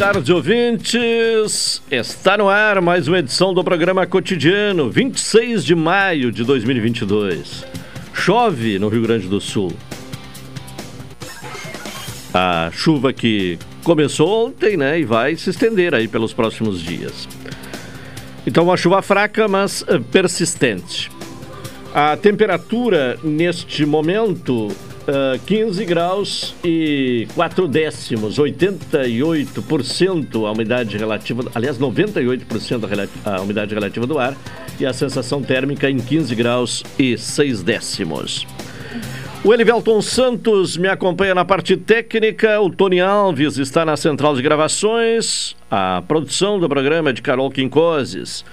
Tarde, ouvintes. Está no ar mais uma edição do programa Cotidiano, 26 de maio de 2022. Chove no Rio Grande do Sul. A chuva que começou ontem, né, e vai se estender aí pelos próximos dias. Então, uma chuva fraca, mas eh, persistente. A temperatura neste momento Uh, 15 graus e 4 décimos, 88% a umidade relativa, aliás, 98% a umidade relativa do ar e a sensação térmica em 15 graus e 6 décimos. O Elivelton Santos me acompanha na parte técnica, o Tony Alves está na central de gravações, a produção do programa é de Carol Quincoses.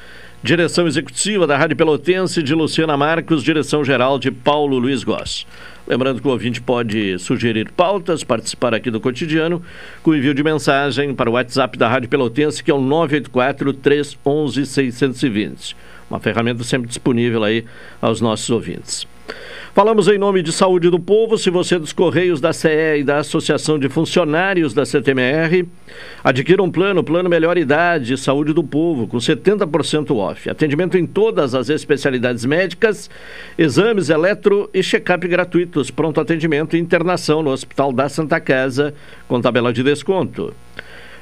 Direção executiva da Rádio Pelotense de Luciana Marcos, direção geral de Paulo Luiz Goss. Lembrando que o ouvinte pode sugerir pautas, participar aqui do cotidiano, com envio de mensagem para o WhatsApp da Rádio Pelotense, que é o 984-311-620. Uma ferramenta sempre disponível aí aos nossos ouvintes. Falamos em nome de Saúde do Povo. Se você é dos Correios da CE e da Associação de Funcionários da CTMR, adquira um plano, plano Melhor Idade, Saúde do Povo, com 70% off. Atendimento em todas as especialidades médicas, exames, eletro e check-up gratuitos, pronto atendimento e internação no Hospital da Santa Casa, com tabela de desconto.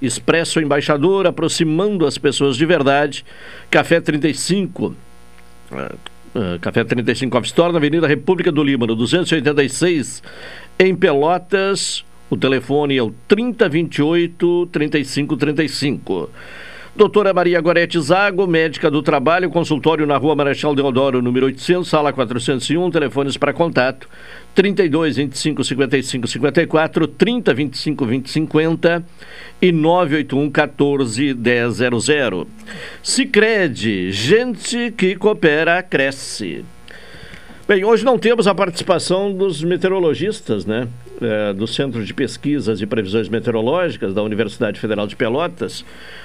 Expresso Embaixador, aproximando as pessoas de verdade. Café 35. Uh, uh, Café 35 Off Store, na Avenida República do Líbano, 286, em Pelotas. O telefone é o 3028 3535. Doutora Maria Gorete Zago, médica do trabalho, consultório na Rua Marechal Deodoro, número 800, sala 401, telefones para contato 32 25 55 54, 30 25 20 50 e 981 14 1000. Sicredi, gente que coopera cresce. Bem, hoje não temos a participação dos meteorologistas, né? É, do Centro de Pesquisas e Previsões Meteorológicas da Universidade Federal de Pelotas.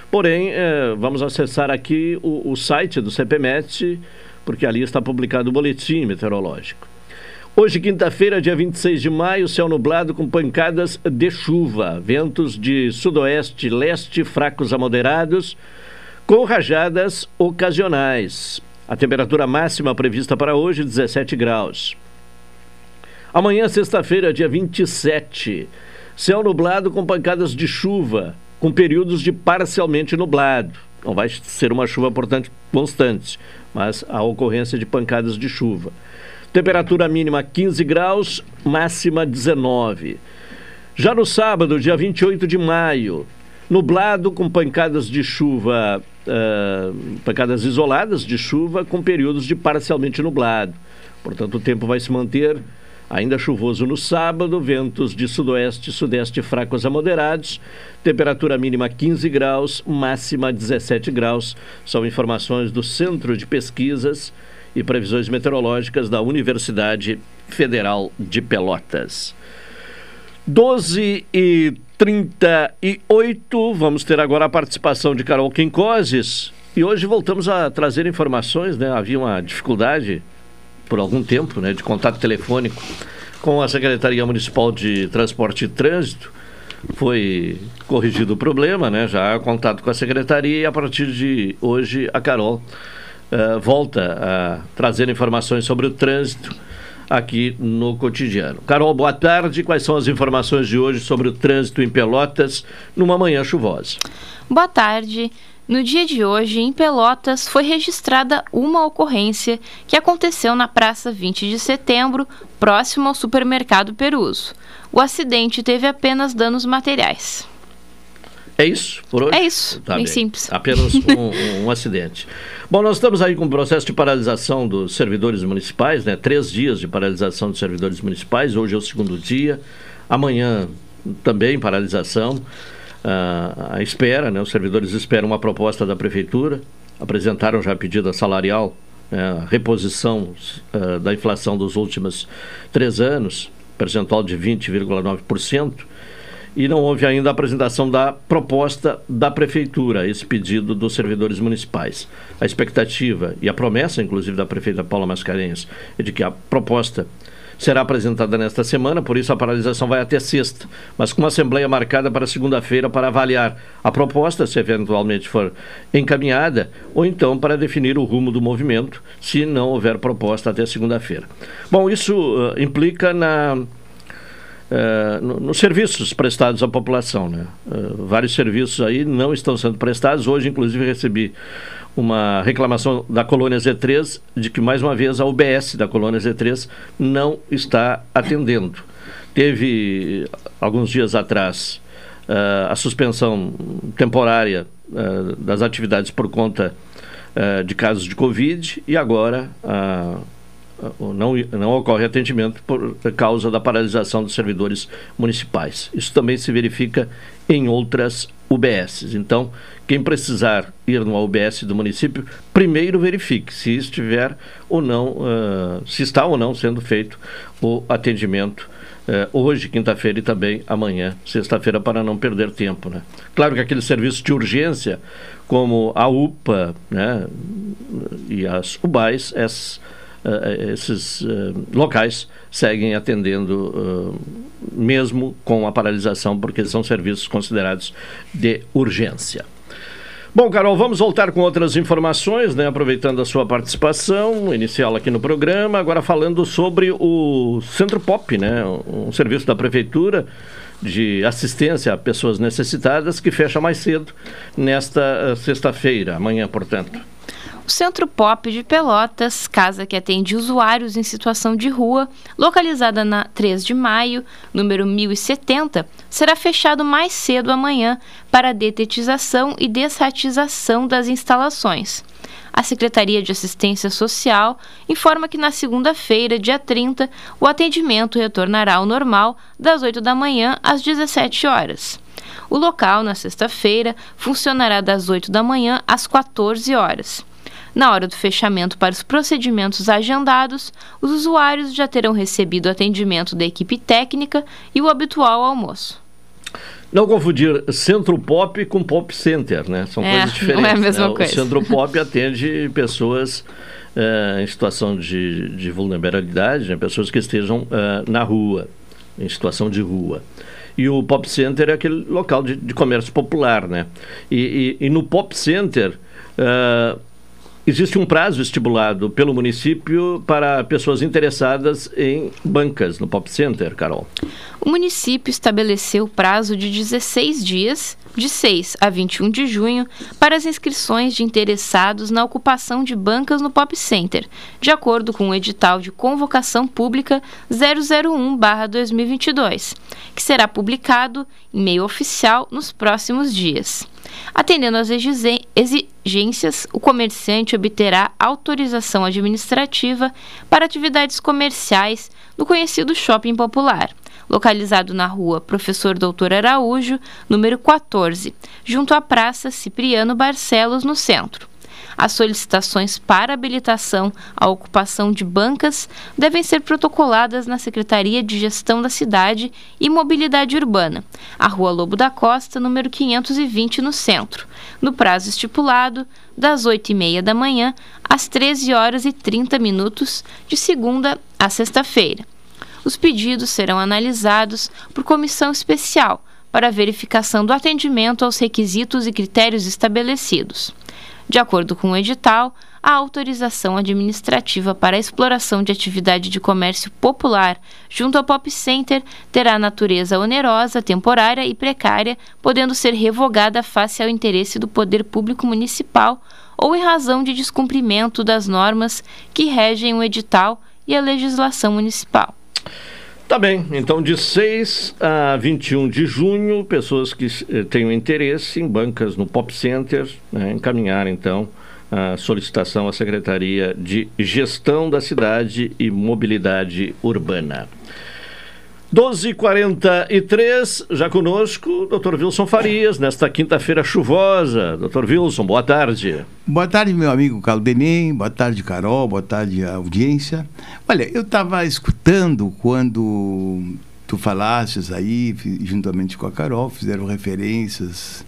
Porém, é, vamos acessar aqui o, o site do CPMET, porque ali está publicado o boletim meteorológico. Hoje, quinta-feira, dia 26 de maio, céu nublado com pancadas de chuva, ventos de sudoeste, leste fracos a moderados, com rajadas ocasionais. A temperatura máxima prevista para hoje, 17 graus. Amanhã, sexta-feira, dia 27, céu nublado com pancadas de chuva, com períodos de parcialmente nublado. Não vai ser uma chuva, portanto, constante, mas a ocorrência de pancadas de chuva. Temperatura mínima 15 graus, máxima 19. Já no sábado, dia 28 de maio, nublado com pancadas de chuva, uh, pancadas isoladas de chuva com períodos de parcialmente nublado. Portanto, o tempo vai se manter ainda chuvoso no sábado, ventos de sudoeste e sudeste fracos a moderados, temperatura mínima 15 graus, máxima 17 graus. São informações do Centro de Pesquisas e previsões meteorológicas da Universidade Federal de Pelotas. 12 e 38, vamos ter agora a participação de Carol Quincoses. E hoje voltamos a trazer informações, né? Havia uma dificuldade por algum tempo, né, de contato telefônico com a Secretaria Municipal de Transporte e Trânsito. Foi corrigido o problema, né? Já contato com a secretaria e a partir de hoje a Carol uh, volta a trazer informações sobre o trânsito aqui no cotidiano. Carol, boa tarde. Quais são as informações de hoje sobre o trânsito em Pelotas numa manhã chuvosa? Boa tarde. No dia de hoje, em Pelotas, foi registrada uma ocorrência que aconteceu na Praça 20 de Setembro, próximo ao supermercado Peruso. O acidente teve apenas danos materiais. É isso por hoje? É isso, tá bem, bem simples. Apenas um, um, acidente. Bom, nós estamos aí com um processo de paralisação dos servidores municipais, né? Três dias de paralisação dos servidores municipais. Hoje é o segundo dia. Amanhã também paralisação. Uh, a espera, né? Os servidores esperam uma proposta da prefeitura. Apresentaram já a pedida salarial, né? reposição uh, da inflação dos últimos três anos, percentual de 20,9% e não houve ainda a apresentação da proposta da prefeitura, esse pedido dos servidores municipais. A expectativa e a promessa, inclusive, da prefeita Paula Mascarenhas, é de que a proposta será apresentada nesta semana, por isso a paralisação vai até sexta, mas com uma assembleia marcada para segunda-feira para avaliar a proposta, se eventualmente for encaminhada, ou então para definir o rumo do movimento, se não houver proposta até segunda-feira. Bom, isso uh, implica na Uh, nos serviços prestados à população. Né? Uh, vários serviços aí não estão sendo prestados. Hoje, inclusive, recebi uma reclamação da colônia Z3 de que, mais uma vez, a UBS da colônia Z3 não está atendendo. Teve, alguns dias atrás, uh, a suspensão temporária das atividades por conta de casos de Covid e agora não, não ocorre atendimento por causa da paralisação dos servidores municipais. Isso também se verifica em outras UBSs. Então, quem precisar ir numa UBS do município, primeiro verifique se estiver ou não, uh, se está ou não sendo feito o atendimento uh, hoje, quinta-feira e também amanhã, sexta-feira, para não perder tempo. Né? Claro que aqueles serviços de urgência, como a UPA né, e as UBAs, essas uh, esses uh, locais seguem atendendo mesmo com a paralisação, porque são serviços considerados de urgência. Bom, Carol, vamos voltar com outras informações, né? Aproveitando a sua participação inicial aqui no programa, agora falando sobre o Centro Pop, né? Um serviço da prefeitura de assistência a pessoas necessitadas que fecha mais cedo nesta sexta-feira, amanhã, portanto. O Centro Pop de Pelotas, casa que atende usuários em situação de rua, localizada na 3 de maio, número 1070, será fechado mais cedo amanhã para detetização e desratização das instalações. A Secretaria de Assistência Social informa que na segunda-feira, dia 30, o atendimento retornará ao normal das 8 da manhã às 17 horas. O local, na sexta-feira, funcionará das 8 da manhã às 14 horas. Na hora do fechamento para os procedimentos agendados, os usuários já terão recebido atendimento da equipe técnica e o habitual almoço. Não confundir Centro Pop com Pop Center, né? São é, coisas diferentes. Não é a mesma né? coisa. O Centro Pop atende pessoas uh, em situação de, de vulnerabilidade, né? pessoas que estejam uh, na rua, em situação de rua. E o Pop Center é aquele local de, de comércio popular, né? E, e, e no Pop Center. Uh, Existe um prazo estipulado pelo município para pessoas interessadas em bancas no Pop Center, Carol. O município estabeleceu prazo de 16 dias, de 6 a 21 de junho, para as inscrições de interessados na ocupação de bancas no Pop Center, de acordo com o edital de convocação pública 001-2022, que será publicado em meio oficial nos próximos dias. Atendendo às exigências, o comerciante obterá autorização administrativa para atividades comerciais no conhecido shopping popular, localizado na rua Professor Doutor Araújo, número 14, junto à Praça Cipriano Barcelos, no centro. As solicitações para habilitação à ocupação de bancas devem ser protocoladas na Secretaria de Gestão da Cidade e Mobilidade Urbana, a Rua Lobo da Costa, número 520, no centro, no prazo estipulado das 8h30 da manhã às 13 horas e 30 minutos, de segunda a sexta-feira. Os pedidos serão analisados por comissão especial para verificação do atendimento aos requisitos e critérios estabelecidos. De acordo com o edital, a autorização administrativa para a exploração de atividade de comércio popular junto ao Pop Center terá natureza onerosa, temporária e precária, podendo ser revogada face ao interesse do poder público municipal ou em razão de descumprimento das normas que regem o edital e a legislação municipal. Tá bem, então de 6 a 21 de junho, pessoas que eh, tenham interesse em bancas no Pop Center, né, encaminhar então a solicitação à Secretaria de Gestão da Cidade e Mobilidade Urbana. 12h43, já conosco, Dr. Wilson Farias, nesta quinta-feira chuvosa. Dr. Wilson, boa tarde. Boa tarde, meu amigo Caldenem, boa tarde, Carol, boa tarde, audiência. Olha, eu estava escutando quando tu falasses aí, juntamente com a Carol, fizeram referências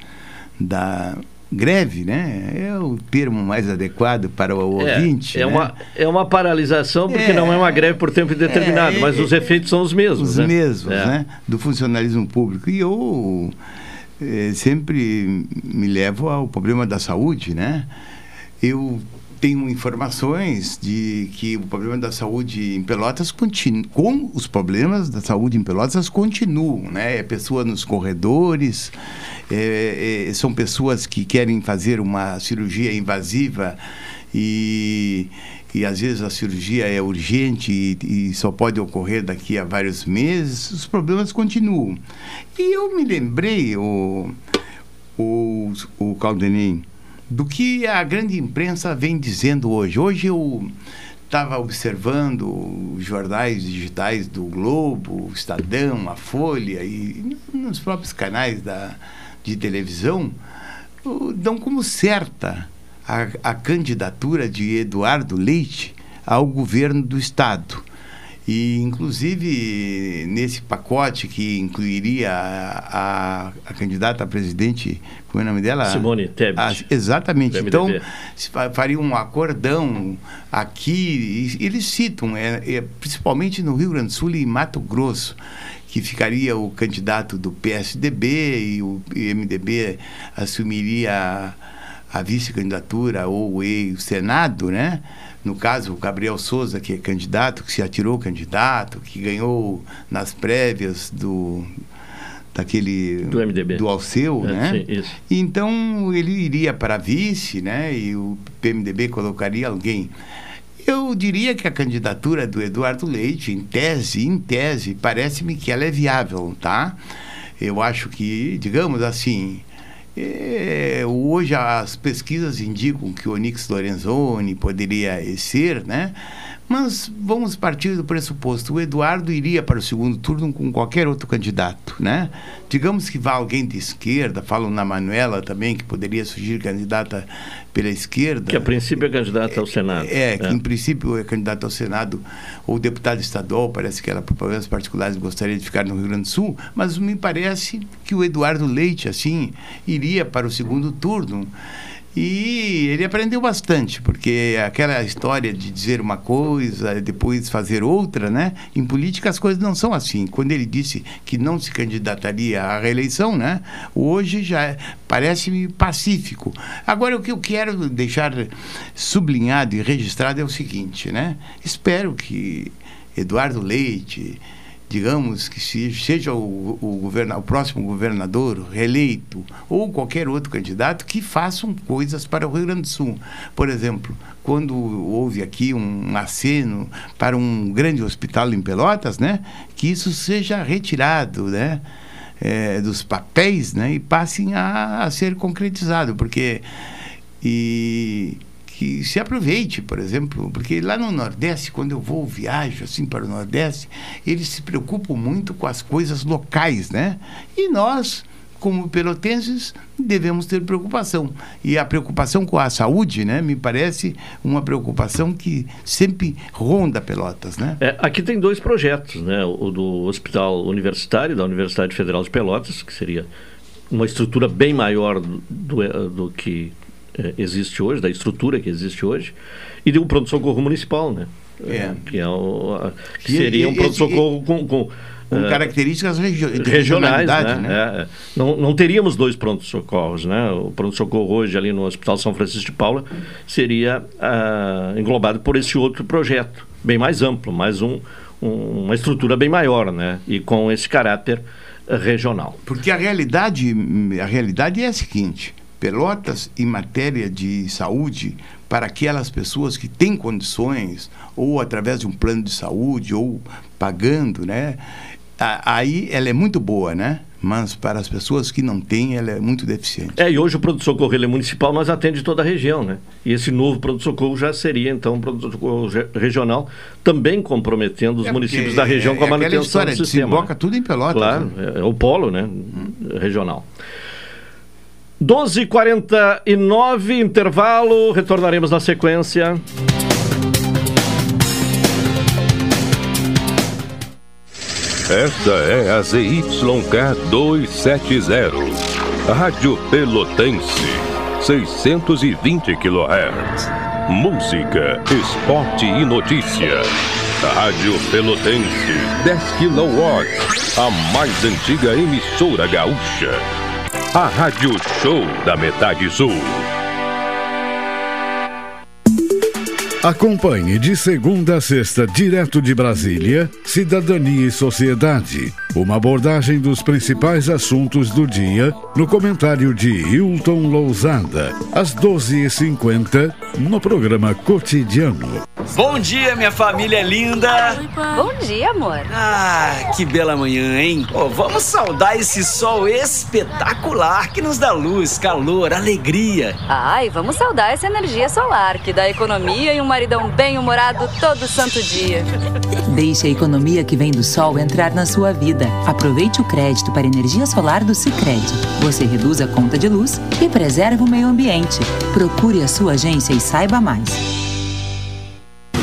da greve, né? É o termo mais adequado para o é, ouvinte. É, né? uma, é uma paralisação, porque é, não é uma greve por tempo indeterminado, é, mas os efeitos são os mesmos. Os né? mesmos, é. né? Do funcionalismo público. E eu é, sempre me levo ao problema da saúde, né? Eu tenho informações de que o problema da saúde em Pelotas continua, com os problemas da saúde em Pelotas continuam, né? É pessoa nos corredores, é, é, são pessoas que querem fazer uma cirurgia invasiva e, e às vezes a cirurgia é urgente e, e, só pode ocorrer daqui a vários meses, os problemas continuam. E eu me lembrei, o, o, o Caldenim, do que a grande imprensa vem dizendo hoje. Hoje eu estava observando os jornais digitais do Globo, Estadão, a Folha e nos próprios canais da, de televisão dão como certa a, a candidatura de Eduardo Leite ao governo do Estado. E, inclusive, nesse pacote que incluiria a, a, a candidata a presidente, como é o nome dela? Simone Tebet. A, exatamente. Então, faria um acordão aqui, eles citam, é, é, principalmente no Rio Grande do Sul e Mato Grosso, que ficaria o candidato do PSDB e o MDB assumiria a, a vice-candidatura ou o Senado, né? No caso, o Gabriel Souza, que é candidato, que se atirou candidato, que ganhou nas prévias do daquele do MDB do Alceu, é, né? Sim, isso. Então ele iria para vice, né? E o PMDB colocaria alguém. Eu diria que a candidatura do Eduardo Leite, em tese, em tese, parece-me que ela é viável, tá? Eu acho que, digamos assim, é, hoje as pesquisas indicam que o Onix Lorenzoni poderia ser, né? Mas vamos partir do pressuposto, o Eduardo iria para o segundo turno com qualquer outro candidato, né? Digamos que vá alguém de esquerda, falam na Manuela também, que poderia surgir candidata pela esquerda. Que a princípio é candidata ao Senado. É, é, que em princípio é candidata ao Senado ou deputado estadual, parece que ela por problemas particulares gostaria de ficar no Rio Grande do Sul, mas me parece que o Eduardo Leite, assim, iria para o segundo turno. E ele aprendeu bastante, porque aquela história de dizer uma coisa, depois fazer outra, né? Em política as coisas não são assim. Quando ele disse que não se candidataria à reeleição, né? Hoje já parece-me pacífico. Agora o que eu quero deixar sublinhado e registrado é o seguinte, né? Espero que Eduardo Leite, digamos que seja o, o, governa, o próximo governador reeleito ou qualquer outro candidato que façam coisas para o Rio Grande do Sul. Por exemplo, quando houve aqui um aceno para um grande hospital em Pelotas, né, que isso seja retirado, né, é, dos papéis, né, e passem a, a ser concretizado, porque e que se aproveite, por exemplo, porque lá no Nordeste, quando eu vou viajo assim para o Nordeste, eles se preocupam muito com as coisas locais, né? E nós, como pelotenses, devemos ter preocupação. E a preocupação com a saúde, né, me parece uma preocupação que sempre ronda Pelotas, né? É, aqui tem dois projetos, né? O do Hospital Universitário da Universidade Federal de Pelotas, que seria uma estrutura bem maior do, do, do que existe hoje, da estrutura que existe hoje, e de um pronto-socorro municipal, né? É. Que, é o, que seria um pronto-socorro com, com com uh, características regio regionais. Né? né? É, é, não, não teríamos dois prontos-socorros. Né? O pronto-socorro hoje ali no Hospital São Francisco de Paula seria uh, englobado por esse outro projeto, bem mais amplo, mais um, um, uma estrutura bem maior, né? E com esse caráter regional. Porque a realidade, a realidade é a seguinte: Pelotas, em matéria de saúde, para aquelas pessoas que têm condições, ou através de um plano de saúde, ou pagando, né? Aí ela é muito boa, né? Mas para as pessoas que não têm, ela é muito deficiente. É, e hoje o pronto-socorro é municipal, mas atende toda a região, né? E esse novo pronto-socorro já seria, então, um pronto-socorro regional, também comprometendo os é municípios da região é, com a manutenção história, do sistema. Desemboca né? tudo em Pelotas. Claro, né? é, é o polo, né? Hum. Regional. 12h49, intervalo, retornaremos na sequência. Esta é a ZYK 270, Rádio Pelotense, 620 kHz. Música, esporte e notícia. Rádio Pelotense, 10 kW, a mais antiga emissora gaúcha a Rádio Show da Metade Sul. Acompanhe de segunda a sexta, direto de Brasília, Cidadania e Sociedade. Uma abordagem dos principais assuntos do dia no comentário de Hilton Lousada, às 12h50, no programa Cotidiano. Bom dia, minha família linda! Bom dia, amor. Ah, que bela manhã, hein? Oh, vamos saudar esse sol espetacular que nos dá luz, calor, alegria. Ai, vamos saudar essa energia solar que dá economia e um maridão bem-humorado todo santo dia. Deixe a economia que vem do sol entrar na sua vida. Aproveite o crédito para energia solar do Sicredi. Você reduz a conta de luz e preserva o meio ambiente. Procure a sua agência e saiba mais.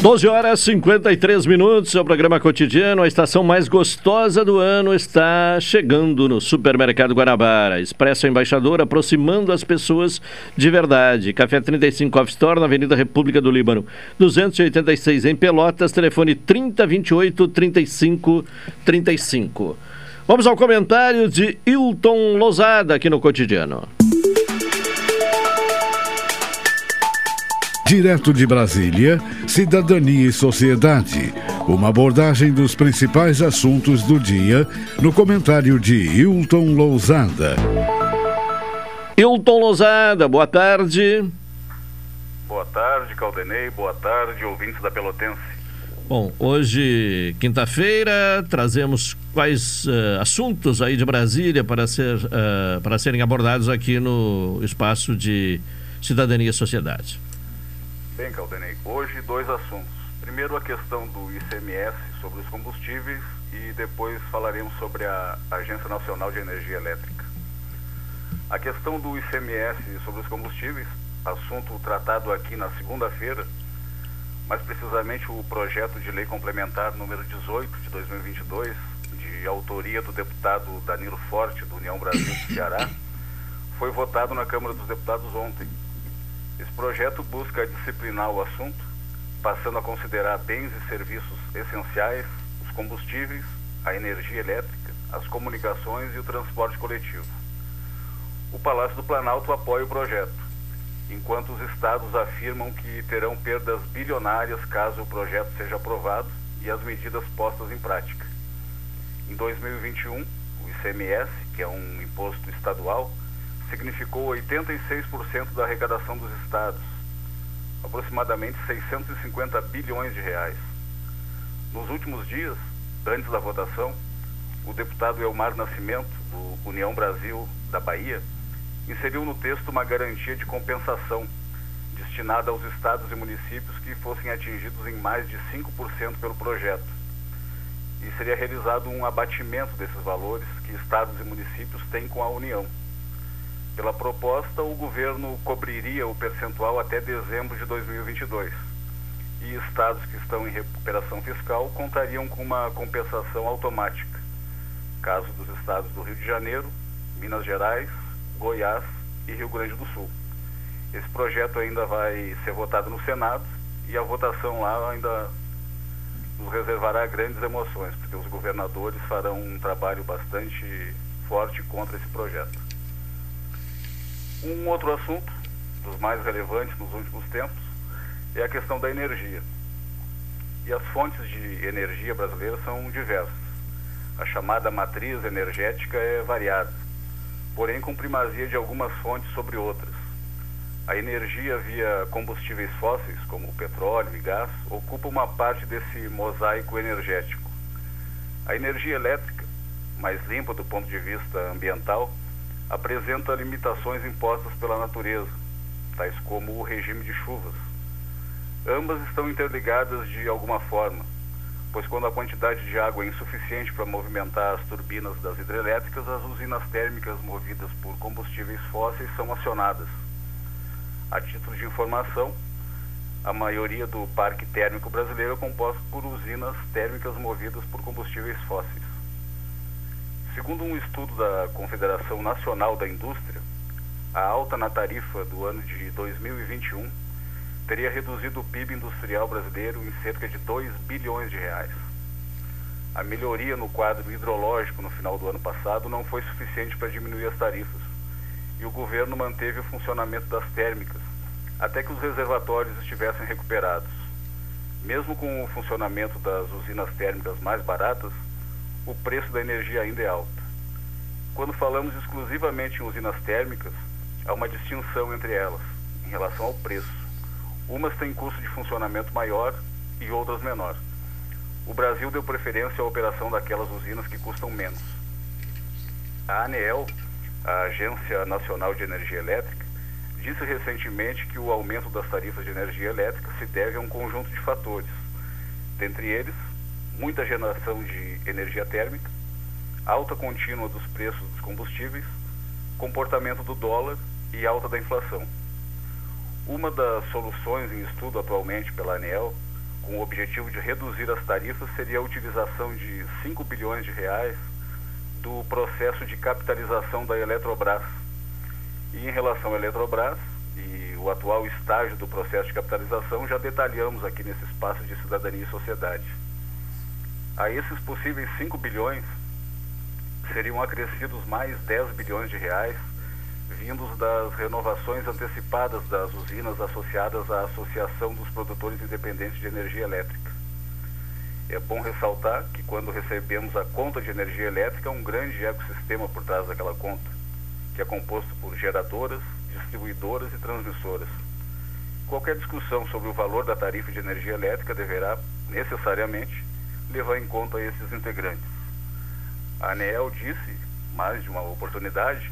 12 horas e 53 minutos, é o programa cotidiano. A estação mais gostosa do ano está chegando no Supermercado Guanabara. Expresso Embaixador aproximando as pessoas de verdade. Café 35 Off Store na Avenida República do Líbano, 286 em Pelotas, telefone 3028 35 35. Vamos ao comentário de Hilton Lozada aqui no cotidiano. Direto de Brasília, Cidadania e Sociedade. Uma abordagem dos principais assuntos do dia no comentário de Hilton Lousada. Hilton Lousada, boa tarde. Boa tarde, Caldenei. Boa tarde, ouvintes da Pelotense. Bom, hoje, quinta-feira, trazemos quais uh, assuntos aí de Brasília para, ser, uh, para serem abordados aqui no espaço de Cidadania e Sociedade. Bem, Caldenei, hoje dois assuntos. Primeiro a questão do ICMS sobre os combustíveis e depois falaremos sobre a Agência Nacional de Energia Elétrica. A questão do ICMS sobre os combustíveis, assunto tratado aqui na segunda-feira, mais precisamente o projeto de lei complementar número 18 de 2022, de autoria do deputado Danilo Forte, do União Brasil do Ceará, foi votado na Câmara dos Deputados ontem esse projeto busca disciplinar o assunto, passando a considerar bens e serviços essenciais, os combustíveis, a energia elétrica, as comunicações e o transporte coletivo. O Palácio do Planalto apoia o projeto, enquanto os estados afirmam que terão perdas bilionárias caso o projeto seja aprovado e as medidas postas em prática. Em 2021, o ICMS, que é um imposto estadual, significou 86% da arrecadação dos estados, aproximadamente 650 bilhões de reais. Nos últimos dias, antes da votação, o deputado Elmar Nascimento, do União Brasil da Bahia, inseriu no texto uma garantia de compensação destinada aos estados e municípios que fossem atingidos em mais de 5% pelo projeto. E seria realizado um abatimento desses valores que estados e municípios têm com a União. Pela proposta, o governo cobriria o percentual até dezembro de 2022. E estados que estão em recuperação fiscal contariam com uma compensação automática. Caso dos estados do Rio de Janeiro, Minas Gerais, Goiás e Rio Grande do Sul. Esse projeto ainda vai ser votado no Senado e a votação lá ainda nos reservará grandes emoções, porque os governadores farão um trabalho bastante forte contra esse projeto. Um outro assunto, dos mais relevantes nos últimos tempos, é a questão da energia. E as fontes de energia brasileiras são diversas. A chamada matriz energética é variada, porém com primazia de algumas fontes sobre outras. A energia via combustíveis fósseis, como petróleo e gás, ocupa uma parte desse mosaico energético. A energia elétrica, mais limpa do ponto de vista ambiental, apresenta limitações impostas pela natureza, tais como o regime de chuvas. Ambas estão interligadas de alguma forma, pois quando a quantidade de água é insuficiente para movimentar as turbinas das hidrelétricas, as usinas térmicas movidas por combustíveis fósseis são acionadas. A título de informação, a maioria do parque térmico brasileiro é composto por usinas térmicas movidas por combustíveis fósseis. Segundo um estudo da Confederação Nacional da Indústria, a alta na tarifa do ano de 2021 teria reduzido o PIB industrial brasileiro em cerca de 2 bilhões de reais. A melhoria no quadro hidrológico no final do ano passado não foi suficiente para diminuir as tarifas, e o governo manteve o funcionamento das térmicas até que os reservatórios estivessem recuperados. Mesmo com o funcionamento das usinas térmicas mais baratas, o preço da energia ainda é alto. Quando falamos exclusivamente em usinas térmicas, há uma distinção entre elas, em relação ao preço. Umas têm custo de funcionamento maior e outras menor. O Brasil deu preferência à operação daquelas usinas que custam menos. A ANEEL, a Agência Nacional de Energia Elétrica, disse recentemente que o aumento das tarifas de energia elétrica se deve a um conjunto de fatores, dentre eles, muita geração de energia térmica, alta contínua dos preços dos combustíveis, comportamento do dólar e alta da inflação. Uma das soluções em estudo atualmente pela ANEL, com o objetivo de reduzir as tarifas, seria a utilização de 5 bilhões de reais do processo de capitalização da Eletrobras. E em relação à Eletrobras e o atual estágio do processo de capitalização, já detalhamos aqui nesse espaço de cidadania e sociedade. A esses possíveis 5 bilhões seriam acrescidos mais 10 bilhões de reais vindos das renovações antecipadas das usinas associadas à Associação dos Produtores Independentes de Energia Elétrica. É bom ressaltar que quando recebemos a conta de energia elétrica, um grande ecossistema por trás daquela conta, que é composto por geradoras, distribuidoras e transmissoras. Qualquer discussão sobre o valor da tarifa de energia elétrica deverá, necessariamente, levar em conta esses integrantes. A ANEEL disse, mais de uma oportunidade,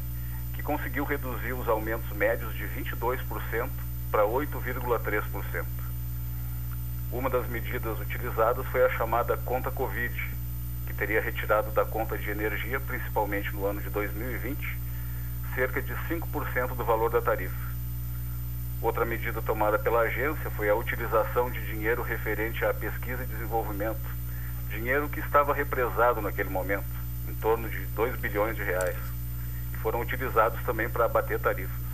que conseguiu reduzir os aumentos médios de 22% para 8,3%. Uma das medidas utilizadas foi a chamada conta Covid, que teria retirado da conta de energia, principalmente no ano de 2020, cerca de 5% do valor da tarifa. Outra medida tomada pela agência foi a utilização de dinheiro referente à pesquisa e desenvolvimento, dinheiro que estava represado naquele momento, em torno de 2 bilhões de reais foram utilizados também para abater tarifas.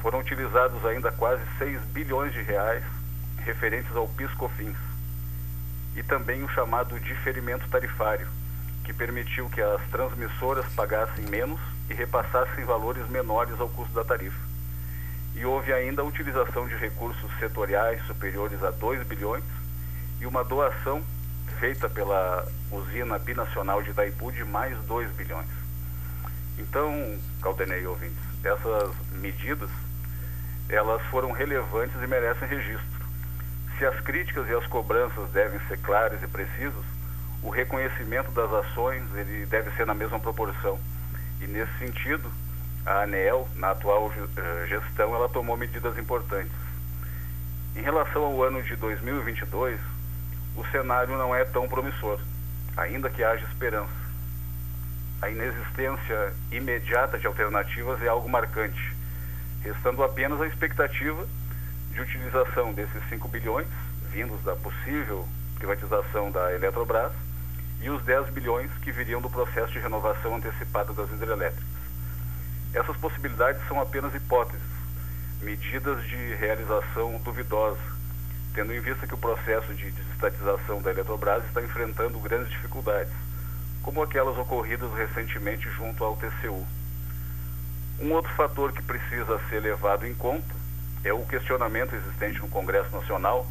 Foram utilizados ainda quase 6 bilhões de reais referentes ao PIS/COFINS e também o chamado diferimento tarifário, que permitiu que as transmissoras pagassem menos e repassassem valores menores ao custo da tarifa. E houve ainda a utilização de recursos setoriais superiores a 2 bilhões e uma doação feita pela usina binacional de Itaipu de mais 2 bilhões. Então, Caldenei ouvintes, essas medidas, elas foram relevantes e merecem registro. Se as críticas e as cobranças devem ser claras e precisas, o reconhecimento das ações ele deve ser na mesma proporção. E nesse sentido, a ANEL, na atual eh, gestão, ela tomou medidas importantes. Em relação ao ano de 2022, o cenário não é tão promissor, ainda que haja esperança a inexistência imediata de alternativas é algo marcante, restando apenas a expectativa de utilização desses 5 bilhões vindos da possível privatização da Eletrobras e os 10 bilhões que viriam do processo de renovação antecipada das hidrelétricas. Essas possibilidades são apenas hipóteses, medidas de realização duvidosa, tendo em vista que o processo de desestatização da Eletrobras está enfrentando grandes dificuldades como aquelas ocorridas recentemente junto ao TCU. Um outro fator que precisa ser levado em conta é o questionamento existente no Congresso Nacional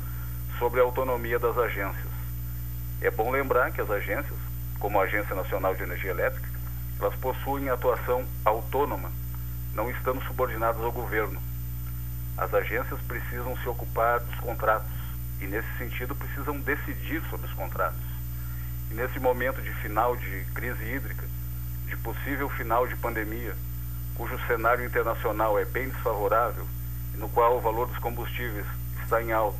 sobre a autonomia das agências. É bom lembrar que as agências, como a Agência Nacional de Energia Elétrica, elas possuem atuação autônoma, não estando subordinadas ao governo. As agências precisam se ocupar dos contratos e, nesse sentido, precisam decidir sobre os contratos. E nesse momento de final de crise hídrica, de possível final de pandemia, cujo cenário internacional é bem desfavorável e no qual o valor dos combustíveis está em alta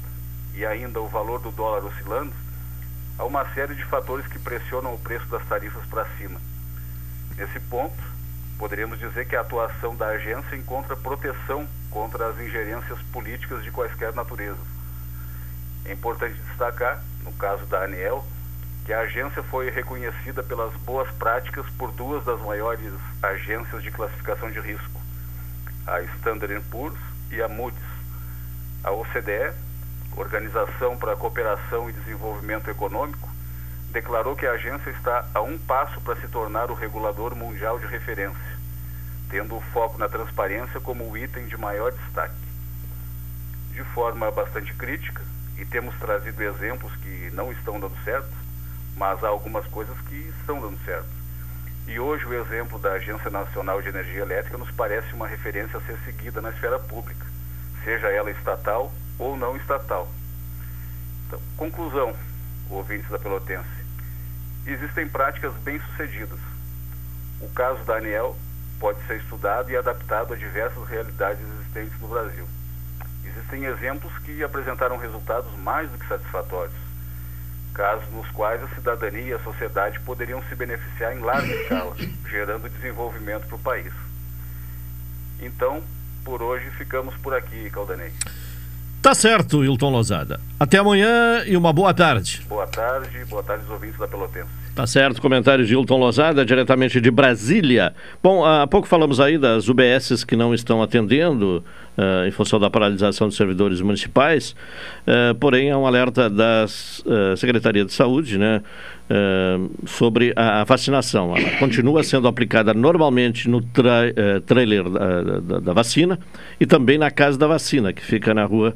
e ainda o valor do dólar oscilando, há uma série de fatores que pressionam o preço das tarifas para cima. Nesse ponto, poderíamos dizer que a atuação da agência encontra proteção contra as ingerências políticas de quaisquer natureza. É importante destacar, no caso da ANEEL, que a agência foi reconhecida pelas boas práticas por duas das maiores agências de classificação de risco, a Standard Poor's e a Moody's. A OCDE, Organização para a Cooperação e Desenvolvimento Econômico, declarou que a agência está a um passo para se tornar o regulador mundial de referência, tendo o foco na transparência como o item de maior destaque. De forma bastante crítica, e temos trazido exemplos que não estão dando certo, mas há algumas coisas que estão dando certo. E hoje o exemplo da Agência Nacional de Energia Elétrica nos parece uma referência a ser seguida na esfera pública, seja ela estatal ou não estatal. Então, conclusão, ouvintes da Pelotense. Existem práticas bem-sucedidas. O caso da Aniel pode ser estudado e adaptado a diversas realidades existentes no Brasil. Existem exemplos que apresentaram resultados mais do que satisfatórios, casos nos quais a cidadania e a sociedade poderiam se beneficiar em larga escala, gerando desenvolvimento para o país. Então, por hoje ficamos por aqui, Caldanei. Tá certo, Hilton Lozada. Até amanhã e uma boa tarde. Boa tarde, boa tarde aos ouvintes da Pelotense. Tá certo, comentário de Hilton Lozada, diretamente de Brasília. Bom, há pouco falamos aí das UBSs que não estão atendendo uh, em função da paralisação dos servidores municipais, uh, porém há um alerta da uh, Secretaria de Saúde, né, sobre a, a, vacinação. Ela continua sendo aplicada normalmente no tra trailer da, da, da, vacina e também na Casa da Vacina, que fica na rua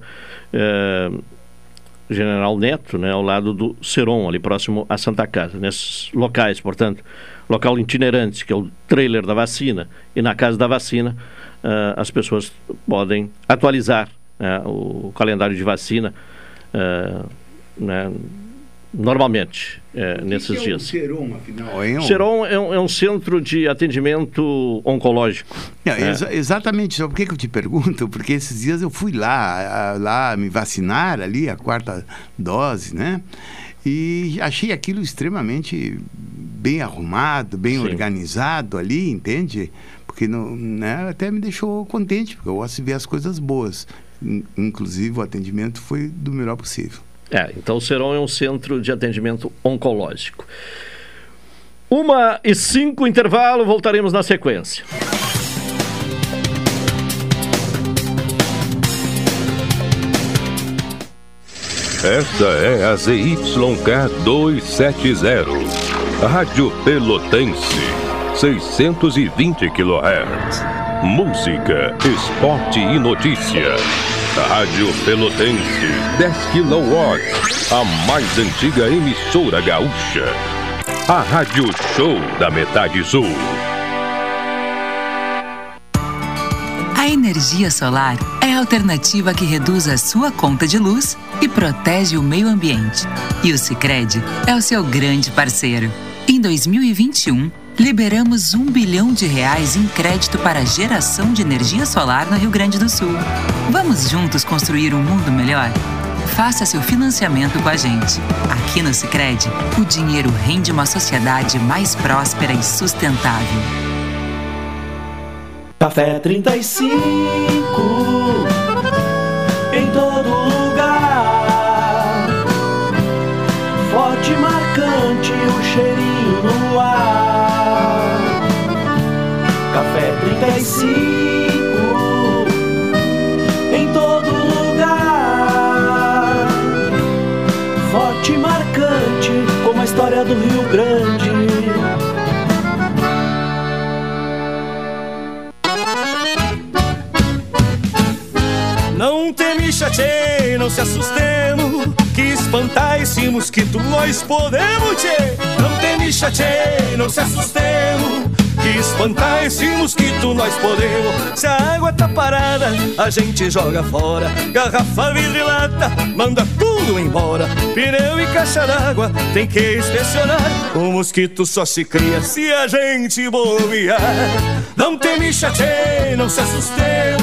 General Neto, né, ao lado do Seron, ali próximo à Santa Casa. Nesses locais, portanto, local itinerante, que é o trailer da vacina, e na Casa da Vacina, uh, as pessoas podem atualizar né, o calendário de vacina uh, né, normalmente é, nesses que é dias. O afinal? É um... Serum é um, é um, centro de atendimento oncológico. Não, é. exa exatamente. Só por que eu te pergunto? Porque esses dias eu fui lá, lá me vacinar ali, a quarta dose, né? E achei aquilo extremamente bem arrumado, bem Sim. organizado ali, entende? Porque não, né, até me deixou contente, porque eu gosto de ver as coisas boas. Inclusive, o atendimento foi do melhor possível. É, então o Seron é um centro de atendimento oncológico. Uma e cinco intervalo, voltaremos na sequência. Esta é a ZYK 270, Rádio Pelotense, 620 kHz. Música, esporte e notícia. Rádio Pelotense, 10 kW, a mais antiga emissora gaúcha. A Rádio Show da Metade Sul. A energia solar é a alternativa que reduz a sua conta de luz e protege o meio ambiente. E o Sicredi é o seu grande parceiro. Em 2021, liberamos um bilhão de reais em crédito para geração de energia solar no Rio Grande do Sul. Vamos juntos construir um mundo melhor? Faça seu financiamento com a gente. Aqui no Sicredi, o dinheiro rende uma sociedade mais próspera e sustentável. Café 35 em todo 35 em todo lugar. Forte e marcante como a história do Rio Grande. Não teme não se assustemos Que espantar esse mosquito nós podemos, tchê Não teme não se assustemos espantar esse mosquito nós podemos. Se a água tá parada, a gente joga fora. Garrafa, vidro e lata, manda tudo embora. Pneu e caixa d'água tem que inspecionar. O mosquito só se cria se a gente bobear. Não tem micha, não se assustemos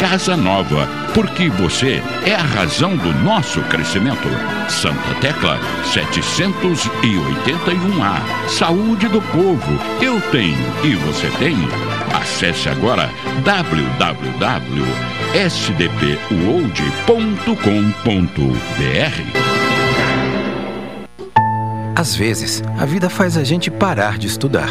casa nova, porque você é a razão do nosso crescimento. Santa Tecla 781A. Saúde do povo, eu tenho e você tem. Acesse agora www.sdpuold.com.br. Às vezes, a vida faz a gente parar de estudar.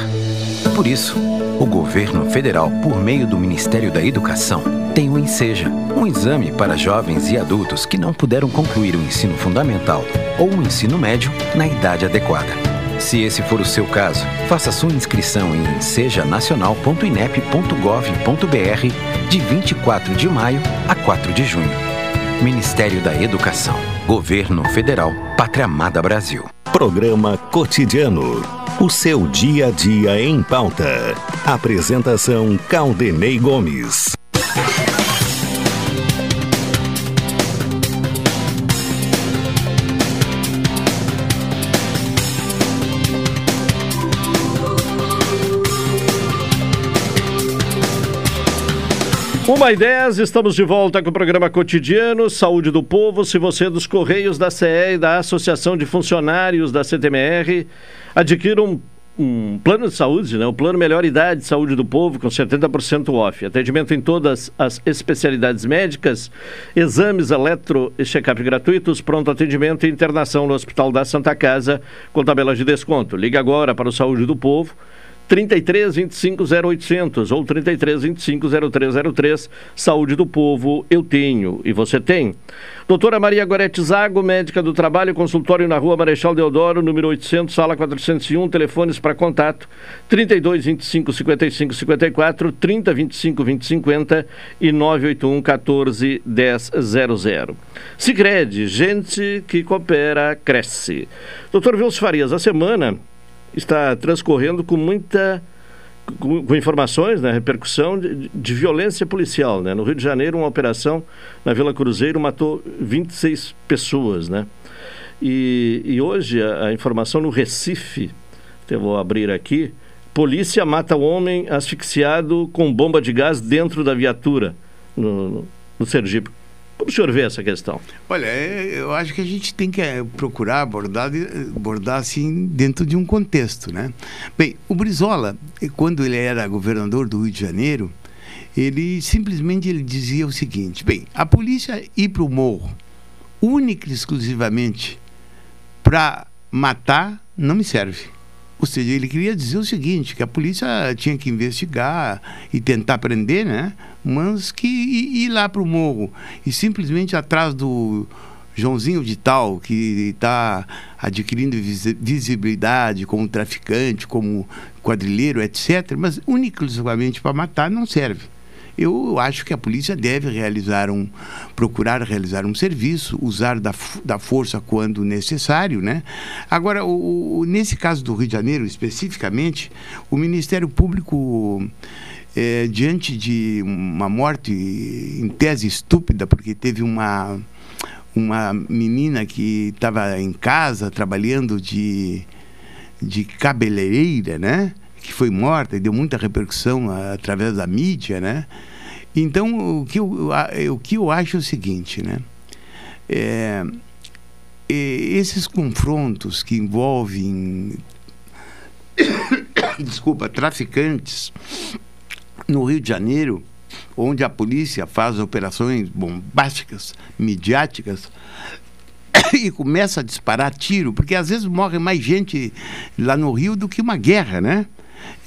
Por isso, o governo federal, por meio do Ministério da Educação, tem o Enseja, um exame para jovens e adultos que não puderam concluir o ensino fundamental ou o ensino médio na idade adequada. Se esse for o seu caso, faça sua inscrição em sejanacional.inep.gov.br de 24 de maio a 4 de junho. Ministério da Educação, Governo Federal, Pátria Amada Brasil. Programa Cotidiano. O seu dia a dia em pauta. Apresentação Caldenei Gomes. Uma e 10, estamos de volta com o programa cotidiano Saúde do Povo. Se você é dos Correios da CE e da Associação de Funcionários da CTMR, adquira um, um plano de saúde, né? o Plano Melhor Idade de Saúde do Povo, com 70% off. Atendimento em todas as especialidades médicas, exames eletro e check-up gratuitos, pronto atendimento e internação no Hospital da Santa Casa, com tabelas de desconto. Ligue agora para o Saúde do Povo. 33 25 0800 ou 33 25 0303. Saúde do povo, eu tenho e você tem. Doutora Maria Gorete Zago, médica do trabalho, consultório na rua Marechal Deodoro, número 800, sala 401, telefones para contato 32 25 55 54, 30 25 20 50 e 981 14 10 00. Sicredi, gente que coopera, cresce. Doutor Vilso Farias, a semana está transcorrendo com muita com, com informações, né, repercussão de, de, violência policial, né? No Rio de Janeiro, uma operação na Vila Cruzeiro matou 26 pessoas, né? E, e hoje a, a, informação no Recife, eu vou abrir aqui, polícia mata homem asfixiado com bomba de gás dentro da viatura no, no, no Sergipe. Como o senhor vê essa questão? Olha, é, eu acho que a gente tem que é, procurar abordar, abordar assim dentro de um contexto, né? Bem, o Brizola, quando ele era governador do Rio de Janeiro, ele simplesmente ele dizia o seguinte: bem, a polícia ir para o morro única e exclusivamente para matar não me serve. Ou seja, ele queria dizer o seguinte, que a polícia tinha que investigar e tentar prender, né? Mas que ir lá para o morro e simplesmente atrás do Joãozinho de Tal, que está adquirindo visibilidade como traficante, como quadrilheiro, etc., mas unicamente para matar não serve. Eu acho que a polícia deve realizar um, procurar realizar um serviço, usar da, da força quando necessário, né? Agora, o, o, nesse caso do Rio de Janeiro, especificamente, o Ministério Público é, diante de uma morte em tese estúpida, porque teve uma, uma menina que estava em casa trabalhando de, de cabeleireira, né? que foi morta e deu muita repercussão através da mídia, né? Então, o que eu, o que eu acho é o seguinte, né? É, esses confrontos que envolvem desculpa, traficantes no Rio de Janeiro, onde a polícia faz operações bombásticas, midiáticas, e começa a disparar tiro, porque às vezes morre mais gente lá no Rio do que uma guerra, né?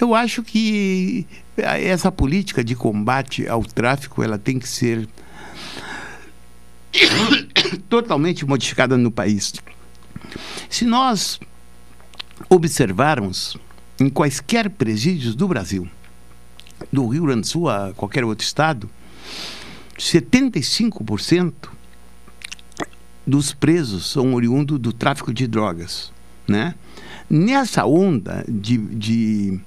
Eu acho que essa política de combate ao tráfico ela tem que ser totalmente modificada no país. Se nós observarmos em quaisquer presídios do Brasil, do Rio Grande do Sul a qualquer outro estado, 75% dos presos são oriundos do tráfico de drogas, né? Nessa onda de, de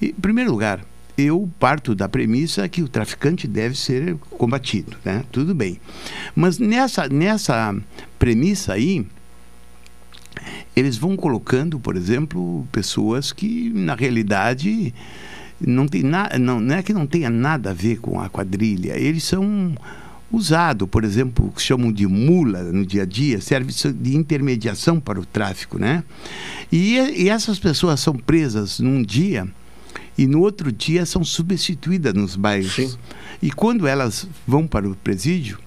em primeiro lugar, eu parto da premissa que o traficante deve ser combatido, né? Tudo bem. Mas nessa, nessa premissa aí, eles vão colocando, por exemplo, pessoas que na realidade não tem nada, não, não é que não tenha nada a ver com a quadrilha, eles são usados, por exemplo, o que chamam de mula no dia a dia, serve de intermediação para o tráfico, né? E, e essas pessoas são presas num dia e no outro dia são substituídas nos bairros. Sim. E quando elas vão para o presídio,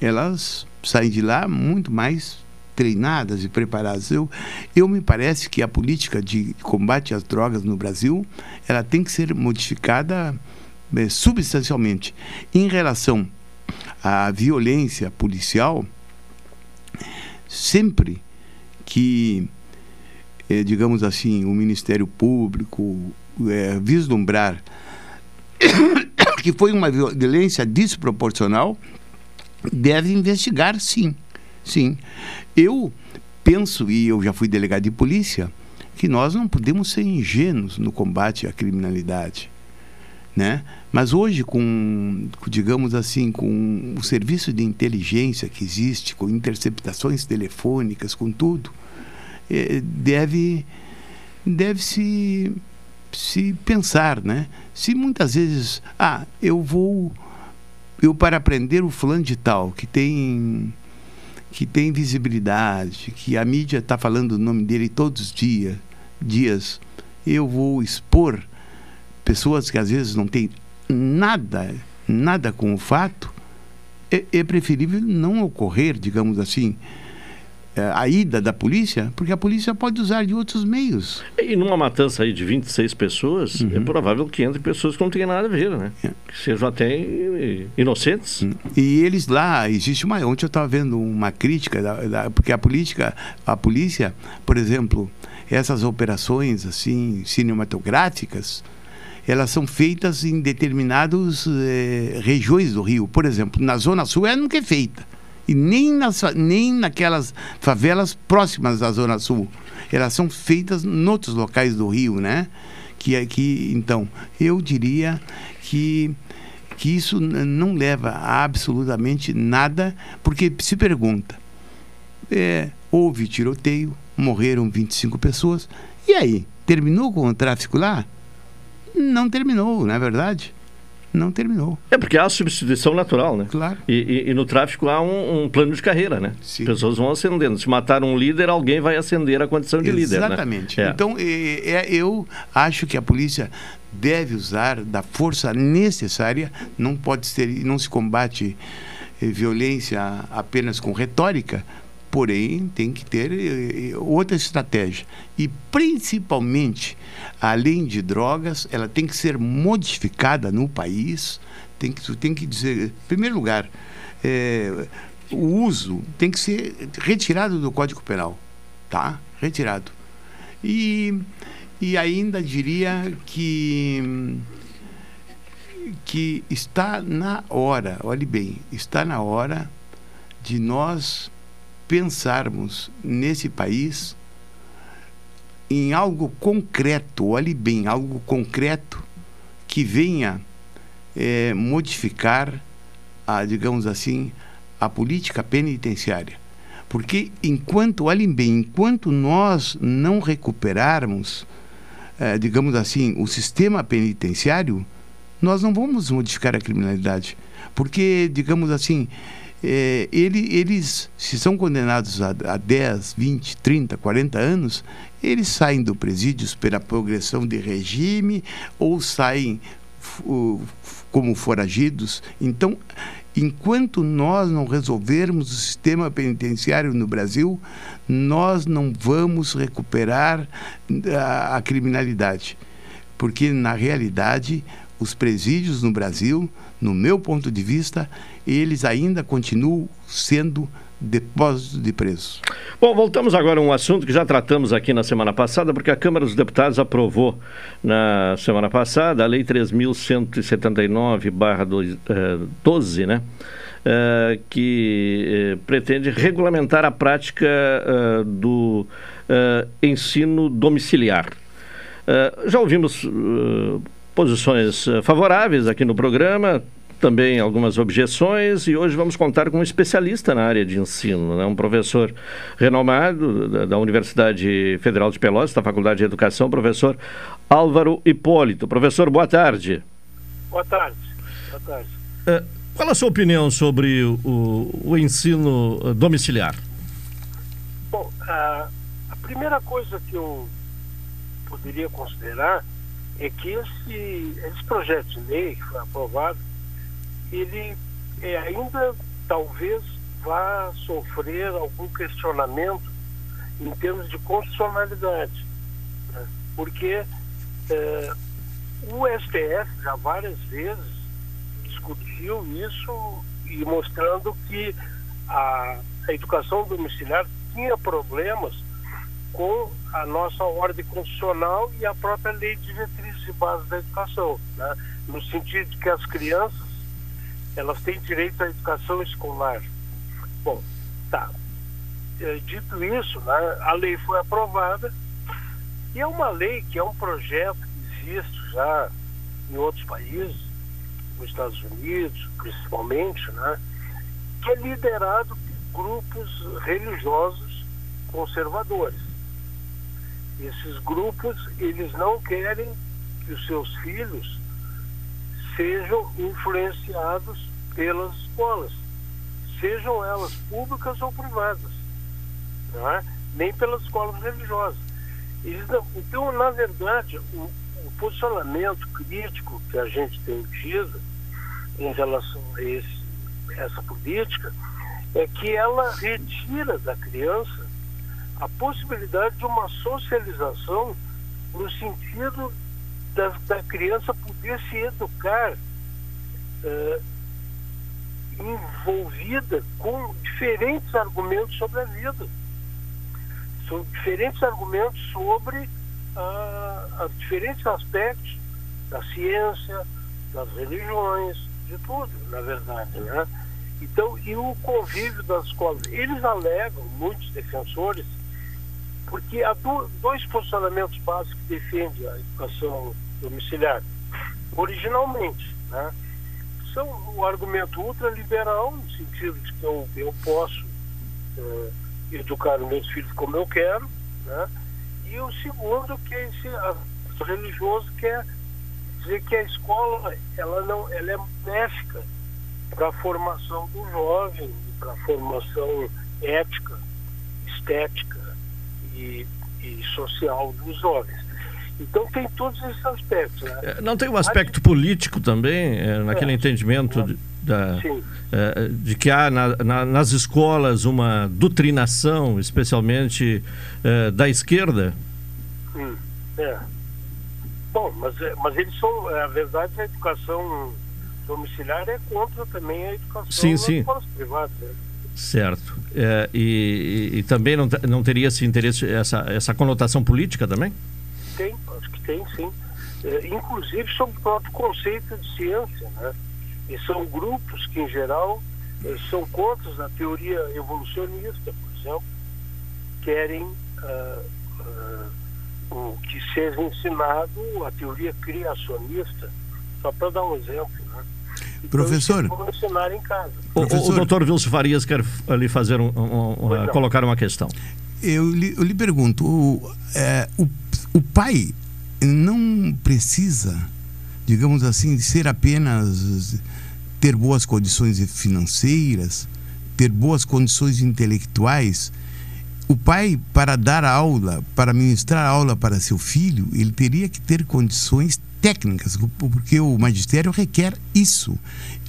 elas saem de lá muito mais treinadas e preparadas. Eu, eu me parece que a política de combate às drogas no Brasil, ela tem que ser modificada é, substancialmente. Em relação à violência policial, sempre que, é, digamos assim, o Ministério Público, é, vislumbrar que foi uma violência desproporcional, deve investigar, sim. Sim. Eu penso, e eu já fui delegado de polícia, que nós não podemos ser ingênuos no combate à criminalidade. Né? Mas hoje, com, digamos assim, com o serviço de inteligência que existe, com interceptações telefônicas, com tudo, é, deve, deve se se pensar, né? Se muitas vezes, ah, eu vou, eu para aprender o fulano de tal, que tem que tem visibilidade, que a mídia está falando o nome dele todos os dias, dias, eu vou expor pessoas que às vezes não têm nada, nada com o fato, é, é preferível não ocorrer, digamos assim, é, a ida da polícia, porque a polícia pode usar de outros meios. E numa matança aí de 26 pessoas, uhum. é provável que entre pessoas que não tenham nada a ver, né? É. Que sejam até inocentes. Uhum. E eles lá, existe uma. Ontem eu estava vendo uma crítica, da, da, porque a política, a polícia, por exemplo, essas operações assim cinematográficas, elas são feitas em determinadas eh, regiões do Rio. Por exemplo, na Zona Sul ela nunca é feita e nem, nas, nem naquelas favelas próximas da Zona Sul. Elas são feitas em outros locais do Rio, né? Que, é, que, então, eu diria que, que isso não leva a absolutamente nada, porque se pergunta, é, houve tiroteio, morreram 25 pessoas, e aí, terminou com o tráfico lá? Não terminou, não é verdade? não terminou. É porque há a substituição natural, né? Claro. E, e, e no tráfico há um, um, plano de carreira, né? Sim. Pessoas vão ascendendo. Se matar um líder, alguém vai ascender a condição de Exatamente. líder. Né? Exatamente. Né? Então, é, é, eu acho que a polícia deve usar da força necessária. Não pode ser, não se combate eh, violência apenas com retórica, porém tem que ter eh, eh, outra estratégia. E principalmente, além de drogas, ela tem que ser modificada no país. Tem que, tem que dizer, em primeiro lugar, é, o uso tem que ser retirado do Código Penal. Tá? Retirado. E, e ainda diria que que está na hora, olhe bem, está na hora de nós pensarmos nesse país em algo concreto, olhe bem, algo concreto que venha é, modificar, a, digamos assim, a política penitenciária. Porque enquanto, olhem bem, enquanto nós não recuperarmos, é, digamos assim, o sistema penitenciário, nós não vamos modificar a criminalidade. Porque, digamos assim, é, ele, eles, se são condenados a, a 10, 20, 30, 40 anos, eles saem do presídio pela progressão de regime ou saem como foragidos. Então, enquanto nós não resolvermos o sistema penitenciário no Brasil, nós não vamos recuperar a, a criminalidade. Porque, na realidade, os presídios no Brasil, no meu ponto de vista, eles ainda continuam sendo depósitos de preços. Bom, voltamos agora a um assunto que já tratamos aqui na semana passada, porque a Câmara dos Deputados aprovou na semana passada a Lei 3.179-12, eh, né? Uh, que uh, pretende regulamentar a prática uh, do ensino domiciliar. já ouvimos posições favoráveis aqui no programa, também algumas objeções e hoje vamos contar com um especialista na área de ensino, né? um professor renomado da, da Universidade Federal de Pelotas, da Faculdade de Educação, professor Álvaro Hipólito. Professor, boa tarde. Boa tarde. Boa tarde. É, qual a sua opinião sobre o, o ensino domiciliar? Bom, a, a primeira coisa que eu poderia considerar é que esse, esse projeto de lei que foi aprovado ele é, ainda talvez vá sofrer algum questionamento em termos de constitucionalidade, né? porque é, o STF já várias vezes discutiu isso e mostrando que a, a educação domiciliar tinha problemas com a nossa ordem constitucional e a própria lei de diretrizes e bases da educação, né? no sentido de que as crianças elas têm direito à educação escolar. Bom, tá. É, dito isso, né, a lei foi aprovada e é uma lei que é um projeto que existe já em outros países, nos Estados Unidos, principalmente, né, que é liderado por grupos religiosos conservadores. Esses grupos, eles não querem que os seus filhos sejam influenciados pelas escolas, sejam elas públicas ou privadas, é? nem pelas escolas religiosas. Não, então, na verdade, o, o, posicionamento crítico que a gente tem tido em relação a esse, essa política é que ela retira da criança a possibilidade de uma socialização no sentido da, da criança poder se educar uh, envolvida com diferentes argumentos sobre a vida, sobre diferentes argumentos sobre uh, diferentes aspectos da ciência, das religiões, de tudo, na verdade, né? Então, e o convívio das escolas, eles alegam, muitos defensores, porque há dois posicionamentos básicos que defendem a educação domiciliar. Originalmente, né? São o argumento ultraliberal, no sentido de que eu, eu posso é, educar os meus filhos como eu quero, né? E o segundo, que é esse religioso, que é dizer que a escola ela não ela é benéfica para a formação do jovem, para a formação ética, estética e, e social dos jovens. Então tem todos esses aspectos. Né? É, não tem um aspecto político também, é, naquele é, entendimento de, da, é, de que há na, na, nas escolas uma doutrinação, especialmente é, da esquerda? Hum, é. Bom, mas, mas eles são, a verdade, a educação domiciliar é contra também a educação sim, nas sim. escolas privadas. Né? Certo. É, e, e, e, também não, não teria esse interesse, essa, essa conotação política também? Tem, acho que tem, sim. eh, inclusive sobre o próprio conceito de ciência. Né? E são grupos que, em geral, eh, são contra a teoria evolucionista, por exemplo, querem uh, uh, que seja ensinado a teoria criacionista, só para dar um exemplo. Né? Então, Professor. Vão ensinar em casa. O, o, o doutor Wilson Farias quer lhe fazer um, um, um, colocar uma questão. Eu lhe, eu lhe pergunto, o, é, o, o pai não precisa, digamos assim, ser apenas ter boas condições financeiras, ter boas condições intelectuais. O pai, para dar aula, para ministrar aula para seu filho, ele teria que ter condições técnicas, porque o magistério requer isso.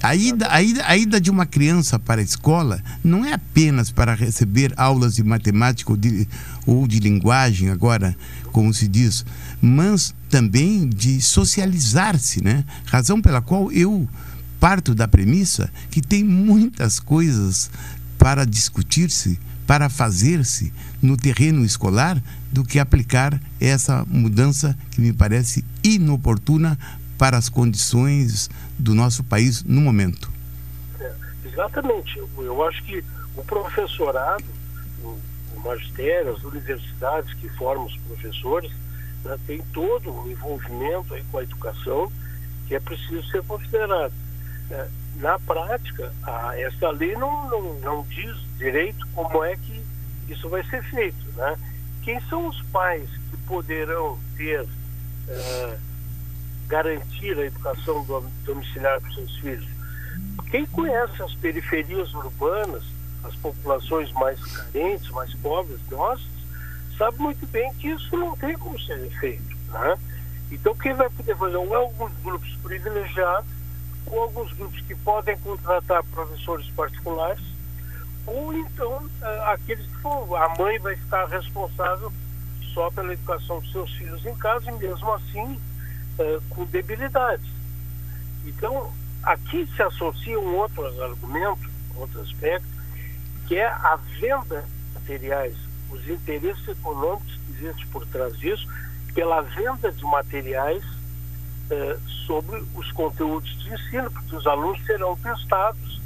A ida, a, ida, a ida de uma criança para a escola não é apenas para receber aulas de matemática ou de, ou de linguagem, agora, como se diz, mas também de socializar-se, né? Razão pela qual eu parto da premissa que tem muitas coisas para discutir-se, para fazer-se no terreno escolar do que aplicar essa mudança que me parece inoportuna para as condições do nosso país no momento. É, exatamente. Eu acho que o professorado, o, o magistério, as universidades que formam os professores, né, tem todo um envolvimento aí com a educação que é preciso ser considerado. É, na prática, a, essa lei não, não, não diz direito como é que isso vai ser feito. Né? Quem são os pais que poderão ter, é, garantir a educação domiciliar para os seus filhos? Quem conhece as periferias urbanas, as populações mais carentes, mais pobres nossas, sabe muito bem que isso não tem como ser feito. Né? Então, quem vai poder fazer? Ou alguns grupos privilegiados, ou alguns grupos que podem contratar professores particulares, ou então eh, aqueles que for, a mãe vai estar responsável só pela educação dos seus filhos em casa e mesmo assim uh, com debilidades. Então, aqui se associa um outro argumento, outro aspecto, que é a venda de materiais, os interesses econômicos que existem por trás disso, pela venda de materiais uh, sobre os conteúdos de ensino, porque os alunos serão testados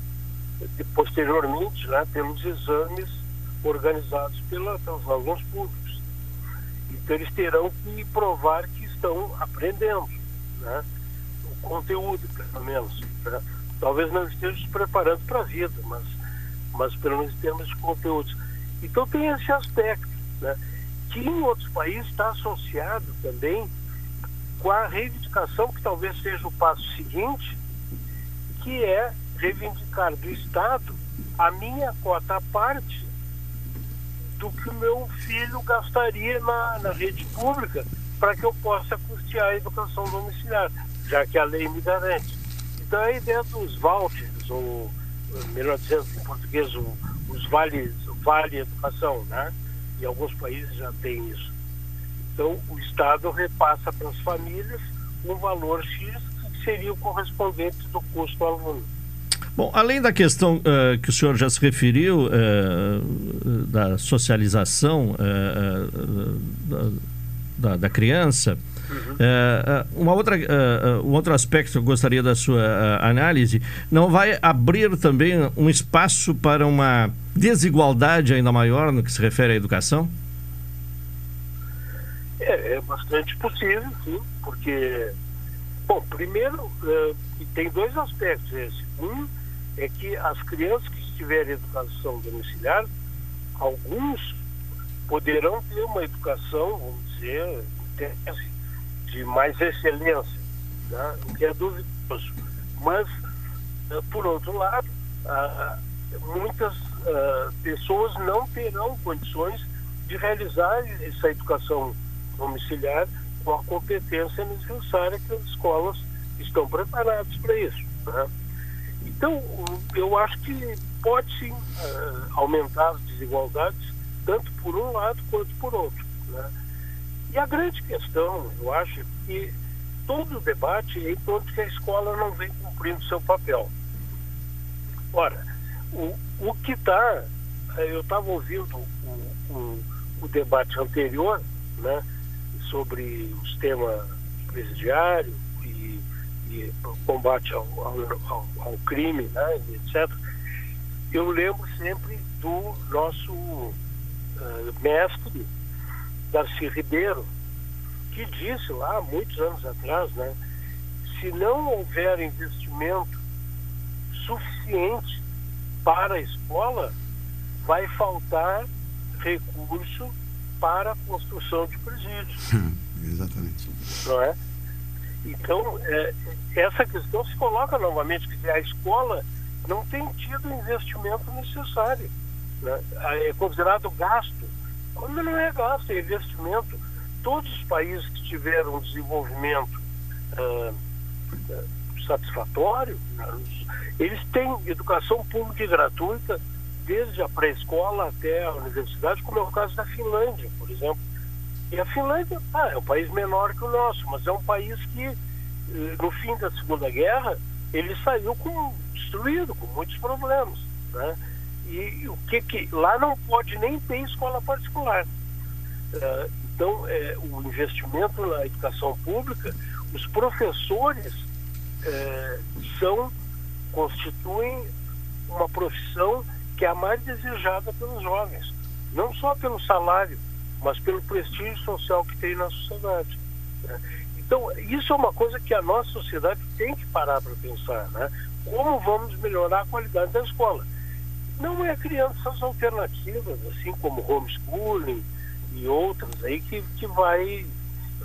posteriormente né, pelos exames organizados pela, pelos alunos públicos. Então eles terão que provar que estão aprendendo né, o conteúdo, pelo menos. Né? Talvez não estejam se preparando para a vida, mas, mas pelo menos em termos de conteúdos. Então tem esse aspecto, né, que em outros países está associado também com a reivindicação que talvez seja o passo seguinte, que é reivindicar do Estado a minha cota à parte do que o meu filho gastaria na, na rede pública para que eu possa custear a educação domiciliar, já que a lei me garante. Então a ideia dos vouchers, ou melhor dizendo em português, os vales, vale educação, né? E alguns países já têm isso. Então o Estado repassa para as famílias um valor X que seria o correspondente do custo ao aluno. Bom, além da questão uh, que o senhor já se referiu, uh, da socialização uh, da, da, criança, uhum. uma outra, um outro aspecto que eu gostaria da sua análise, não vai abrir também um espaço para uma desigualdade ainda maior no que se refere à educação? É, é bastante possível, sim, porque, bom, primeiro, tem dois aspectos esse. Um, é que as crianças que estiverem em educação domiciliar, alguns poderão ter uma educação, vamos dizer, de mais excelência, né? o que é duvidoso. Mas, eh, por outro lado, muitas ah, pessoas não terão condições de realizar essa educação domiciliar com a competência necessária que as escolas estão preparadas para isso. Né? Então, eu acho que pode sim uh, aumentar as desigualdades, tanto por um lado quanto por outro. Né? E a grande questão, eu acho, é que todo o debate é em torno de que a escola não vem cumprindo seu papel. Ora, o, o que está, eh, eu estava ouvindo o, o, o, debate anterior, né, sobre os temas presidiário e, e combate ao, ao, ao, crime, né, etc. Eu lembro sempre do nosso uh, mestre, Darcy Ribeiro, que disse lá, muitos anos atrás, né, se não houver investimento suficiente para a escola, vai faltar recurso para a construção de presídios. Exatamente. Não é? Então, é, essa questão se coloca novamente, que a escola não tem tido o investimento necessário. Né? É considerado gasto, quando não é gasto, é investimento. Todos os países que tiveram um desenvolvimento uh, satisfatório, né? eles têm educação pública e gratuita desde a pré-escola até a universidade, como é o caso da Finlândia, por exemplo. E a Finlândia ah, é um país menor que o nosso, mas é um país que, eh, no fim da Segunda Guerra, ele saiu com, destruído, com muitos problemas. Né? E, o que, que lá não pode nem ter escola particular. Uh, então, é, o investimento na educação pública, os professores é, são constituem uma profissão que é a mais desejada pelos jovens, não só pelo salário, mas pelo prestígio social que tem na sociedade. Né? Então, isso é uma coisa que a nossa sociedade tem que parar para pensar, né? Como vamos melhorar a qualidade da escola? Não é criando essas alternativas, assim como homeschooling e outras aí, que, que vai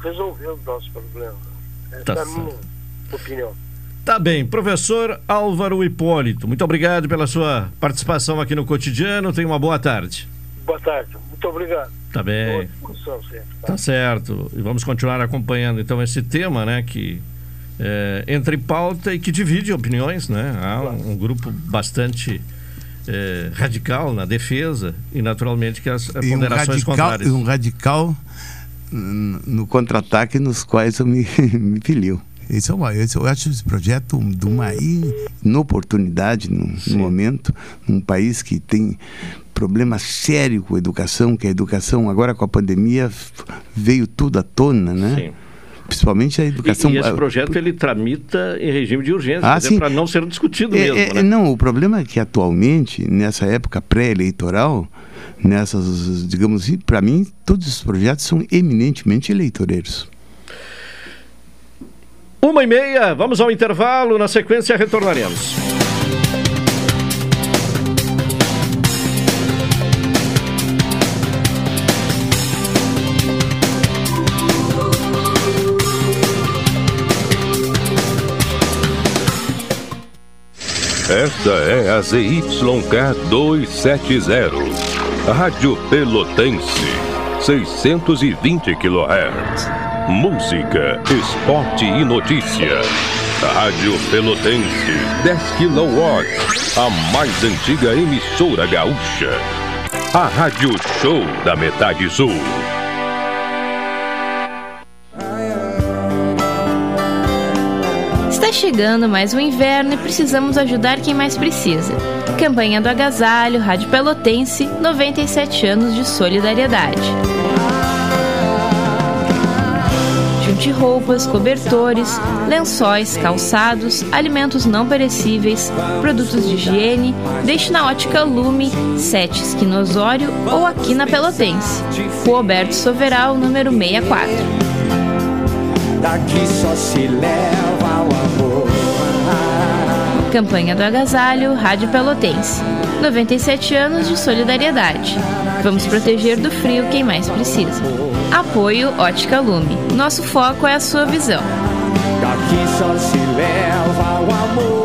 resolver os nossos problemas. Essa tá é a minha opinião. Tá bem, professor Álvaro Hipólito, muito obrigado pela sua participação aqui no cotidiano. Tenha uma boa tarde. Boa tarde, muito obrigado. Tá bem. Sempre, tá? tá? certo. E vamos continuar acompanhando então esse tema, né, que é, entre pauta e que divide opiniões, né? Há um, um grupo bastante é, radical na defesa e naturalmente que as e ponderações um radical, contrárias. E um radical no contra-ataque nos quais eu me, me filio. Esse é uma, esse, eu acho esse projeto de uma inoportunidade no, no momento, num país que tem problema sério com a educação, que a educação agora com a pandemia veio tudo à tona, né? Sim. Principalmente a educação. E, e esse projeto ele tramita em regime de urgência, ah, para não ser discutido é, mesmo. É, né? Não, o problema é que atualmente, nessa época pré-eleitoral, nessas, digamos assim, para mim, todos os projetos são eminentemente eleitoreiros. Uma e meia, vamos ao intervalo, na sequência retornaremos. Esta é a ZYK 270, Rádio Pelotense, 620 kHz. Música, esporte e notícia. Rádio Pelotense, 10 kW. A mais antiga emissora gaúcha. A Rádio Show da Metade Sul. Está chegando mais um inverno e precisamos ajudar quem mais precisa. Campanha do Agasalho, Rádio Pelotense, 97 anos de solidariedade. De roupas, cobertores, lençóis, calçados, alimentos não perecíveis, produtos de higiene, deixe na ótica Lume, 7 Esquinosório ou aqui na Pelotense. Rua Alberto Soveral, número 64. Daqui só se leva o amor. Campanha do Agasalho, Rádio Pelotense. 97 anos de solidariedade. Vamos proteger do frio quem mais precisa. Apoio Ótica Lume. Nosso foco é a sua visão. Daqui só se leva o amor.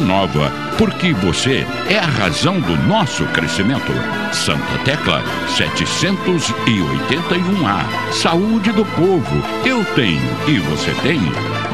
nova, porque você é a razão do nosso crescimento. Santa Tecla 781A. Saúde do povo, eu tenho e você tem.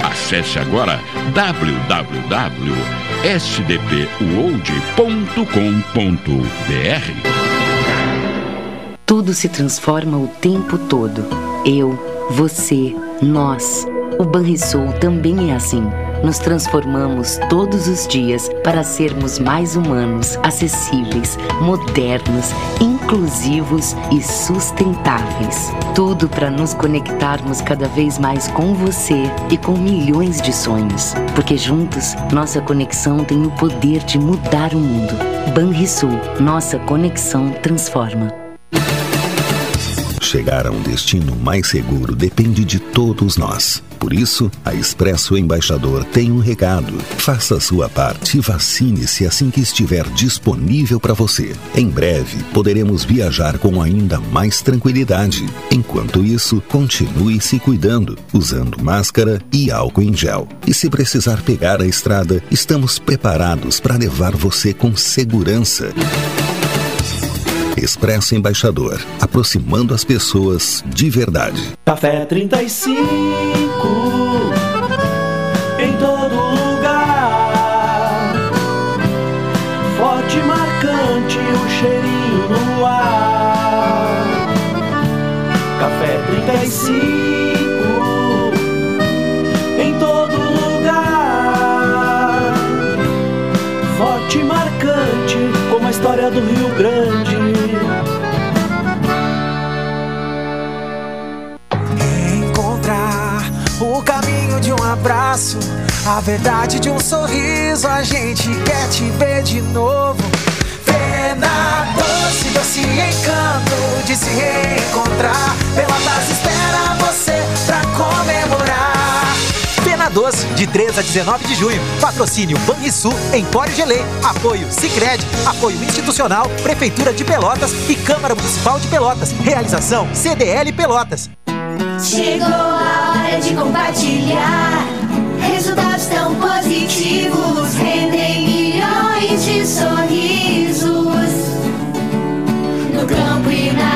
Acesse agora www.sdpuold.com.br. Tudo se transforma o tempo todo. Eu, você, nós. O Banrisul também é assim. Nos transformamos todos os dias para sermos mais humanos, acessíveis, modernos, inclusivos e sustentáveis. Tudo para nos conectarmos cada vez mais com você e com milhões de sonhos. Porque juntos, nossa conexão tem o poder de mudar o mundo. Banrisul, nossa conexão transforma. Chegar a um destino mais seguro depende de todos nós. Por isso, a Expresso Embaixador tem um recado. Faça sua parte e vacine-se assim que estiver disponível para você. Em breve, poderemos viajar com ainda mais tranquilidade. Enquanto isso, continue se cuidando, usando máscara e álcool em gel. E se precisar pegar a estrada, estamos preparados para levar você com segurança. Expresso Embaixador, aproximando as pessoas de verdade. Café 35 abraço, a verdade de um sorriso. A gente quer te ver de novo. Pena doce, doce encanto de se reencontrar. Pelotas espera você pra comemorar. Pena Doce, de 3 a 19 de junho. Patrocínio Banrisul, Empório Gelê. Apoio Sicredi, apoio institucional, Prefeitura de Pelotas e Câmara Municipal de Pelotas. Realização CDL Pelotas. Chegou a hora de compartilhar. Positivos rendem milhões de sorrisos. No campo e na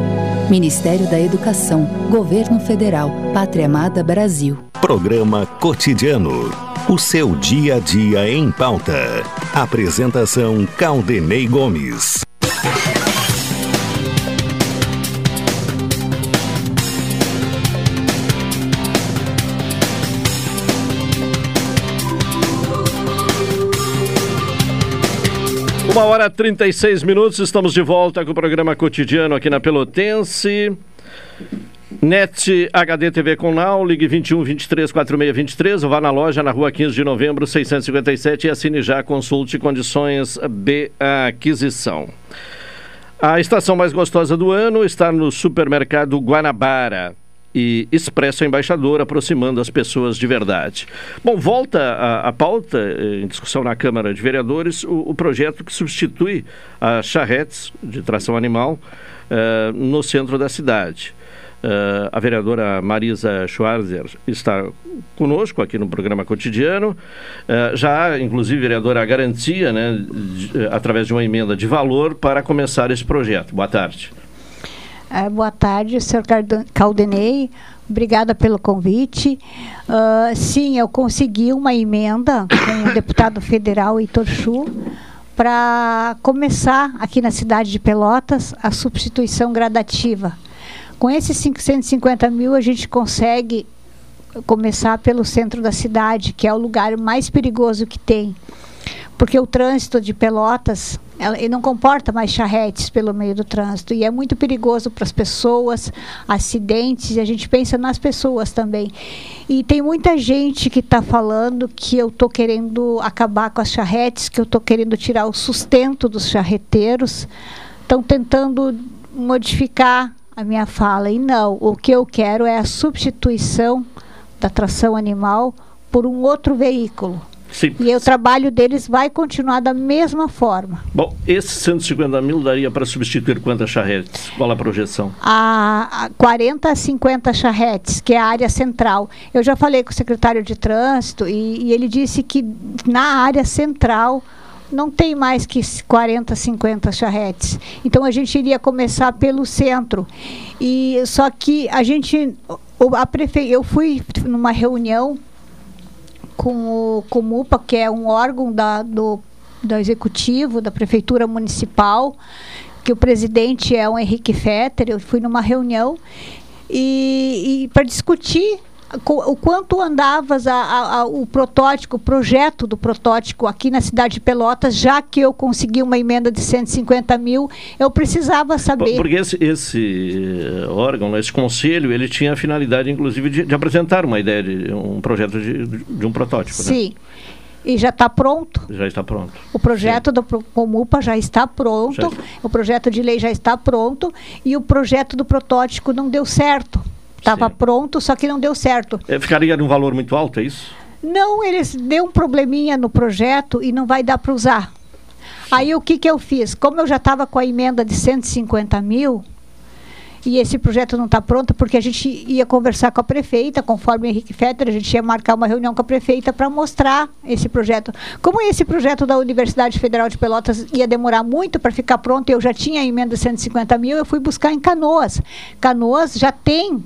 Ministério da Educação, Governo Federal, Pátria Amada Brasil. Programa Cotidiano. O seu dia a dia em pauta. Apresentação Caldenei Gomes. Uma hora e 36 minutos, estamos de volta com o programa cotidiano aqui na Pelotense. NET HD TV com Now, ligue 21 23 46 23, ou vá na loja na rua 15 de novembro 657 e assine já, consulte condições de aquisição. A estação mais gostosa do ano está no supermercado Guanabara e Expresso Embaixador, aproximando as pessoas de verdade. Bom, volta a, a pauta, em discussão na Câmara de Vereadores, o, o projeto que substitui as charretes de tração animal uh, no centro da cidade. Uh, a vereadora Marisa Schwarzer está conosco aqui no programa cotidiano. Uh, já, inclusive, vereadora, a garantia, né, de, através de uma emenda de valor, para começar esse projeto. Boa tarde. É, boa tarde, senhor Caldenei. Obrigada pelo convite. sim, eu consegui uma emenda com o deputado federal Heitor Chu para começar aqui na cidade de Pelotas a substituição gradativa com esses 550 mil, a gente consegue começar pelo centro da cidade, que é o lugar mais perigoso que tem. Porque o trânsito de Pelotas, ele não comporta mais charretes pelo meio do trânsito. E é muito perigoso para as pessoas, acidentes, e a gente pensa nas pessoas também. E tem muita gente que está falando que eu estou querendo acabar com as charretes, que eu estou querendo tirar o sustento dos charreteiros. Estão tentando modificar a minha fala. E não, o que eu quero é a substituição da tração animal por um outro veículo. Sim. E o trabalho deles vai continuar da mesma forma. Bom, esses 150 mil daria para substituir quantas charretes? Qual a projeção? A, a 40 a 50 charretes, que é a área central. Eu já falei com o secretário de trânsito e, e ele disse que na área central não tem mais que 40, 50 charretes. Então a gente iria começar pelo centro. E só que a gente a prefe... eu fui numa reunião com o Comupa, que é um órgão da, do, do executivo da prefeitura municipal, que o presidente é o Henrique Fetter. Eu fui numa reunião e, e para discutir o quanto andavas a, a, a, o protótipo, o projeto do protótipo aqui na cidade de Pelotas, já que eu consegui uma emenda de 150 mil, eu precisava saber. Porque esse, esse eh, órgão, esse conselho, ele tinha a finalidade, inclusive, de, de apresentar uma ideia de um projeto de, de um protótipo. Né? Sim. Né? E já está pronto. Já está pronto. O projeto Sim. do Comupa já está pronto, já o projeto de lei já está pronto e o projeto do protótipo não deu certo. Estava pronto, só que não deu certo. É, ficaria num valor muito alto, é isso? Não, eles deu um probleminha no projeto e não vai dar para usar. Aí o que, que eu fiz? Como eu já estava com a emenda de 150 mil, e esse projeto não está pronto, porque a gente ia conversar com a prefeita, conforme o Henrique Fetter, a gente ia marcar uma reunião com a prefeita para mostrar esse projeto. Como esse projeto da Universidade Federal de Pelotas ia demorar muito para ficar pronto, eu já tinha a emenda de 150 mil, eu fui buscar em Canoas. Canoas já tem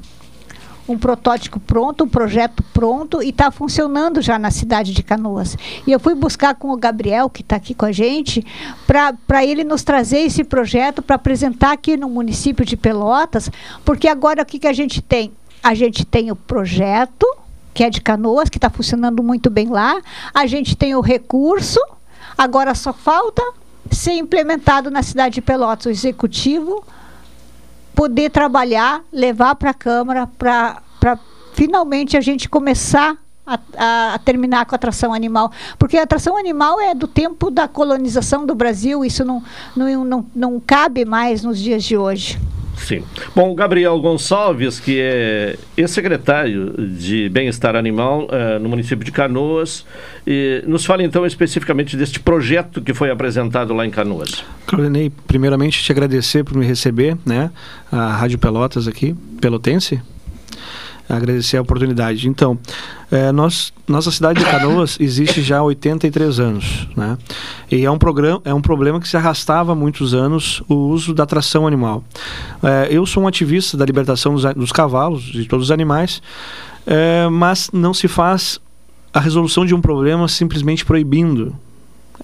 um protótipo pronto, um projeto pronto e está funcionando já na cidade de Canoas. E eu fui buscar com o Gabriel, que está aqui com a gente, para ele nos trazer esse projeto para apresentar aqui no município de Pelotas, porque agora o que, que a gente tem? A gente tem o projeto, que é de Canoas, que está funcionando muito bem lá, a gente tem o recurso, agora só falta ser implementado na cidade de Pelotas, o executivo poder trabalhar, levar para a Câmara, para finalmente a gente começar a, a, terminar com a atração animal. Porque a atração animal é do tempo da colonização do Brasil, isso não, não, não, não cabe mais nos dias de hoje. Sim. Bom, Gabriel Gonçalves, que é ex-secretário de Bem-Estar Animal uh, no município de Canoas, e nos fala então especificamente deste projeto que foi apresentado lá em Canoas. Claudinei, primeiramente te agradecer por me receber, né, a Rádio Pelotas aqui, pelotense, agradecer a oportunidade. Então, é, nós, nossa cidade de Canoas existe já há 83 anos, né? E é um, programa, é um problema que se arrastava há muitos anos o uso da tração animal. É, eu sou um ativista da libertação dos, dos cavalos, de todos os animais, é, mas não se faz a resolução de um problema simplesmente proibindo.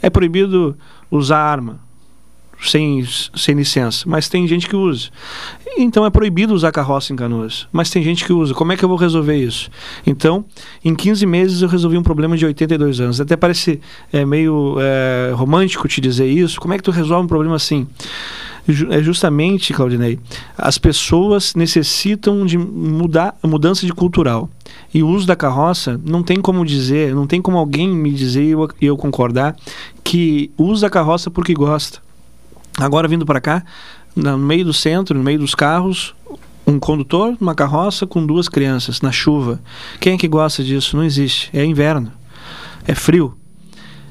É proibido usar arma, sem, sem licença, mas tem gente que usa. Então é proibido usar carroça em canoas, mas tem gente que usa. Como é que eu vou resolver isso? Então, em 15 meses eu resolvi um problema de 82 anos. Até parece é, meio é, romântico te dizer isso. Como é que tu resolve um problema assim? é justamente, Claudinei, as pessoas necessitam de mudar, mudança de cultural. E o uso da carroça, não tem como dizer, não tem como alguém me dizer e eu, eu concordar que usa a carroça porque gosta. Agora vindo para cá, no meio do centro, no meio dos carros, um condutor, uma carroça com duas crianças na chuva. Quem é que gosta disso? Não existe. É inverno. É frio.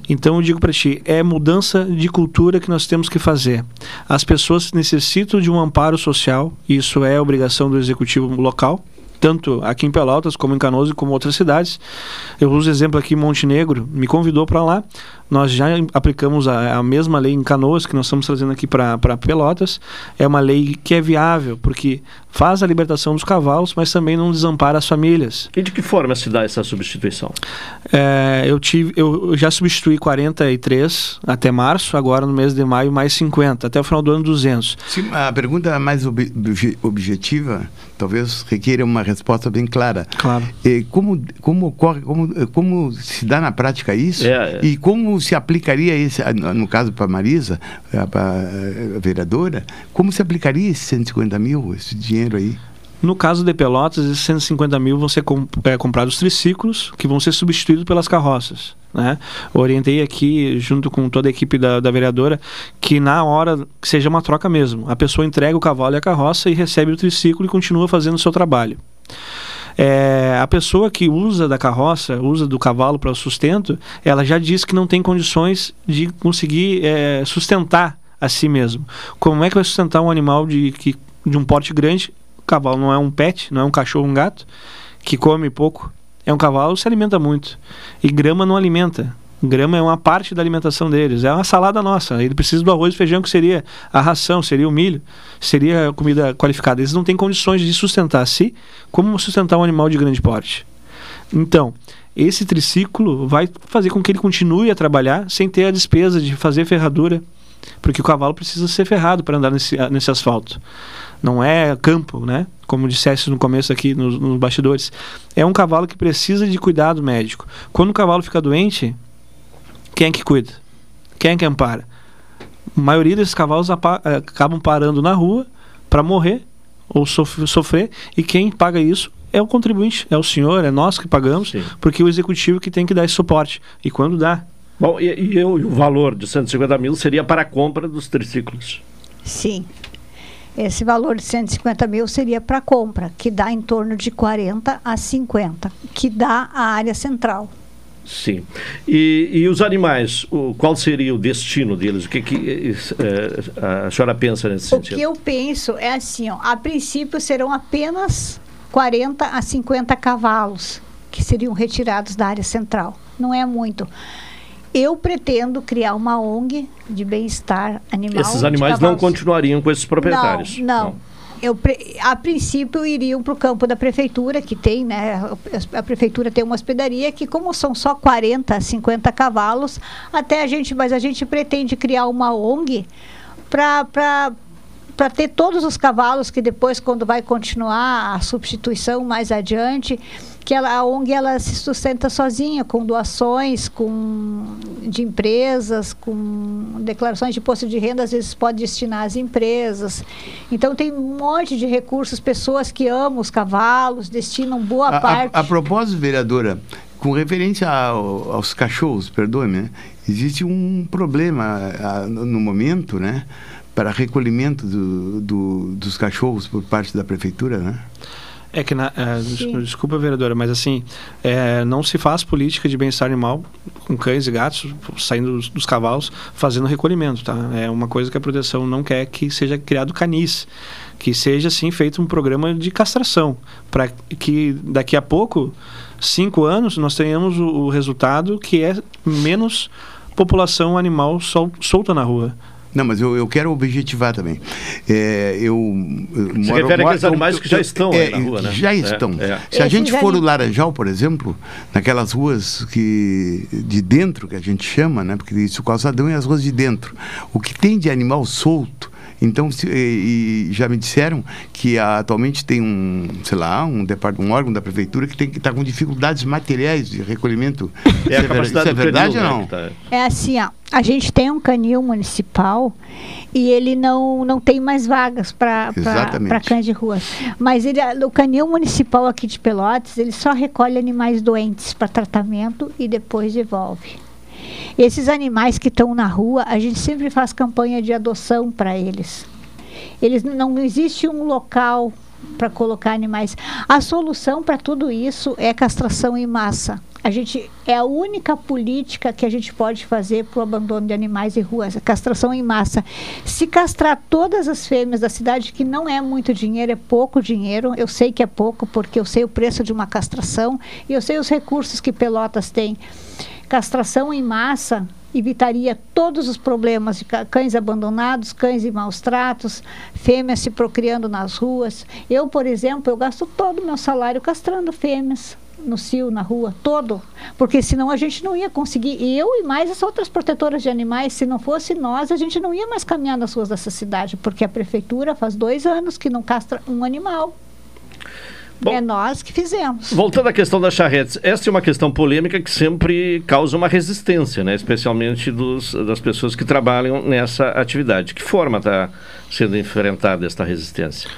Então eu digo para ti, é mudança de cultura que nós temos que fazer. As pessoas necessitam de um amparo social, isso é obrigação do executivo local, tanto aqui em Pelotas como em Canoas e como outras cidades. Eu uso exemplo aqui Montenegro, me convidou para lá. Nós já aplicamos a, a, mesma lei em Canoas que nós estamos trazendo aqui para Pelotas. É uma lei que é viável, porque faz a libertação dos cavalos, mas também não desampara as famílias. E de que forma se dá essa substituição? É, eu, tive, eu já substituí 43 até março, agora no mês de maio mais 50, até o final do ano 200. Sim, a pergunta mais ob objetiva talvez requeira uma resposta bem clara. Claro. E como, como ocorre, como, como se dá na prática isso É, é. e como se aplicaria esse, no caso para Marisa, para a vereadora, como se aplicaria esses 150 mil, esse dinheiro aí? No caso de Pelotas, esses 150 mil vão ser comp é, comprados triciclos, que vão ser substituídos pelas carroças. Né? Orientei aqui, junto com toda a equipe da, da vereadora, que na hora que seja uma troca mesmo. A pessoa entrega o cavalo e a carroça e recebe o triciclo e continua fazendo o seu trabalho. É, a pessoa que usa da carroça, usa do cavalo para o sustento, ela já diz que não tem condições de conseguir é, sustentar a si mesmo. Como é que vai sustentar um animal de, que, de um porte grande? O cavalo não é um pet, não é um cachorro, um gato, que come pouco. É um cavalo, se alimenta muito. E grama não alimenta. Grama é uma parte da alimentação deles. É uma salada nossa. Ele precisa do arroz e feijão, que seria a ração, seria o milho, seria a comida qualificada. Eles não têm condições de sustentar a si, como sustentar um animal de grande porte. Então, esse triciclo vai fazer com que ele continue a trabalhar sem ter a despesa de fazer ferradura, porque o cavalo precisa ser ferrado para andar nesse, nesse asfalto. Não é campo, né? Como disseste no começo aqui nos, nos bastidores. É um cavalo que precisa de cuidado médico. Quando o cavalo fica doente, quem é que cuida? Quem é que ampara? A maioria desses cavalos eh, acabam parando na rua para morrer ou sof sofrer, e quem paga isso é o contribuinte, é o senhor, é nós que pagamos, Sim. porque é o executivo que tem que dar esse suporte. E quando dá. Bom, e, e o valor de 150 mil seria para a compra dos triciclos? Sim. Esse valor de 150 mil seria para compra, que dá em torno de 40 a 50, que dá a área central. Sim. E, e os animais, o, qual seria o destino deles? O que, que eh, a senhora pensa nesse O sentido? que eu penso é assim, ó, a princípio serão apenas 40 a 50 cavalos que seriam retirados da área central. Não é muito. Eu pretendo criar uma ONG de bem-estar animal. Esses animais não continuariam com esses proprietários? Não, não. Eu, a princípio iriam para o campo da prefeitura, que tem, né? A prefeitura tem uma hospedaria que, como são só 40, 50 cavalos, até a gente, mas a gente pretende criar uma ONG para para ter todos os cavalos que depois, quando vai continuar a substituição mais adiante, que ela, a ONG ela se sustenta sozinha, com doações, com de empresas, com declarações de imposto de renda, às vezes pode destinar às empresas. Então tem um monte de recursos, pessoas que amam os cavalos, destinam boa A, a- parte. a propósito, vereadora, com referência ao- aos cachorros, perdoe-me, né? existe um problema no no momento, né? Para recolhimento do- do- dos cachorros por parte da prefeitura, né? É que, na, é, desculpa, vereadora, mas assim, é, não se faz política de bem-estar animal com cães e gatos saindo dos, dos cavalos fazendo recolhimento, tá? É uma coisa que a proteção não quer que seja criado canis, que seja, assim, feito um programa de castração, para que daqui a pouco, cinco anos, nós tenhamos o, o resultado que é menos população animal sol, solta na rua. Não, mas eu, eu quero objetivar também. É, eu, eu Se moro- refere àqueles eu- animais que já estão é, aí na rua, né? Já É, estão. é. Se a gente for o Laranjal, por exemplo, naquelas ruas que de dentro que a gente chama, né? Porque isso o calçadão é as ruas de dentro. O que tem de animal solto então, se- e, e já me disseram que atualmente tem um, sei lá, um, um órgão da prefeitura que tem que estar com dificuldades materiais de recolhimento. É a ver- capacidade isso é do verdade canil, ou né, não? tá- É assim, ó, a gente tem um canil municipal e ele não, não tem mais vagas para cães de rua. Mas ele, o canil municipal aqui de Pelotas, ele só recolhe animais doentes para tratamento e depois devolve. Esses animais que estão na rua, a gente sempre faz campanha de adoção para eles. Eles não existe um local para colocar animais. A solução para tudo isso é castração em massa. A gente é a única política que a gente pode fazer para o abandono de animais em ruas, a castração em massa. Se castrar todas as fêmeas da cidade, que não é muito dinheiro, é pouco dinheiro, eu sei que é pouco, porque eu sei o preço de uma castração e eu sei os recursos que Pelotas tem. Castração em massa evitaria todos os problemas de cães abandonados, cães em maus tratos, fêmeas se procriando nas ruas. Eu, por exemplo, eu gasto todo o meu salário castrando fêmeas no cio, na rua, todo, porque senão a gente não ia conseguir, eu e mais as outras protetoras de animais, se não fosse nós, a gente não ia mais caminhar nas ruas dessa cidade, porque a prefeitura faz dois anos que não castra um animal. É nós que fizemos. Voltando à questão das charretes, essa é uma questão polêmica que sempre causa uma resistência, né? especialmente dos, das pessoas que trabalham nessa atividade. Que forma está sendo enfrentada esta resistência?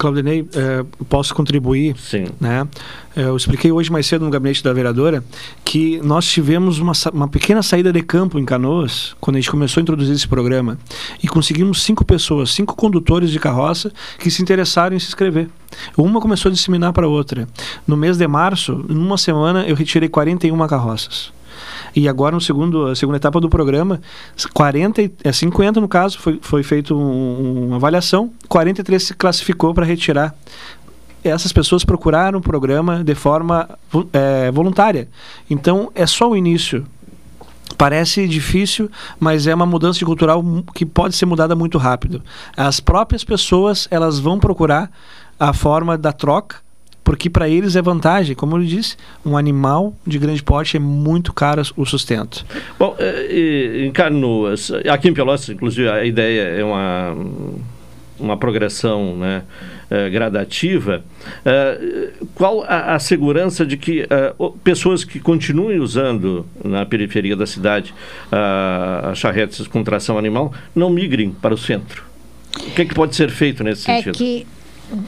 Claudinei, eh, posso contribuir? Sim. Né? Eh, eu expliquei hoje mais cedo no gabinete da vereadora que nós tivemos uma, uma pequena saída de campo em Canoas, quando a gente começou a introduzir esse programa, e conseguimos cinco pessoas, cinco condutores de carroça que se interessaram em se inscrever. Uma começou a disseminar para outra. No mês de março, numa semana, eu retirei 41 carroças. E agora, no segundo, a segunda etapa do programa, 40, e- é 50 no caso, foi, foi feita um, uma avaliação, 43 se classificou para retirar. Essas pessoas procuraram o programa de forma eh, voluntária. Então, é só o início. Parece difícil, mas é uma mudança de cultural que pode ser mudada muito rápido. As próprias pessoas elas vão procurar a forma da troca, porque para eles é vantagem. Como eu disse, um animal de grande porte é muito caro o sustento. Bom, eh, em Canoas, aqui em Pelotas, inclusive, a ideia é uma, uma progressão né, eh, gradativa. Eh, qual a, a segurança de que pessoas que continuem usando na periferia da cidade ah, as charretes com tração animal não migrem para o centro? O que, é que pode ser feito nesse é sentido? que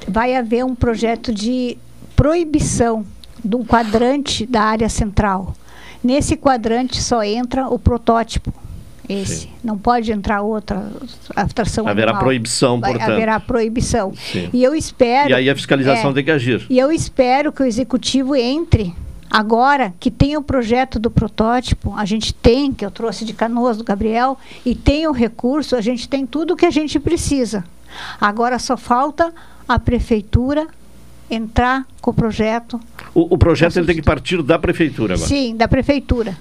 vai haver um projeto de proibição de um quadrante da área central. Nesse quadrante só entra o protótipo. Esse. Não pode entrar outra atração Haverá animal. proibição, Vai- portanto. Haverá proibição. Sim. E eu espero. E aí a fiscalização é, tem que agir. E eu espero que o executivo entre agora que tem o projeto do protótipo, a gente tem, que eu trouxe de Canoas do Gabriel, e tem o recurso, a gente tem tudo o que a gente precisa. Agora só falta a prefeitura entrar com o projeto. O, o projeto ele tem que partir da prefeitura agora. Sim, da prefeitura.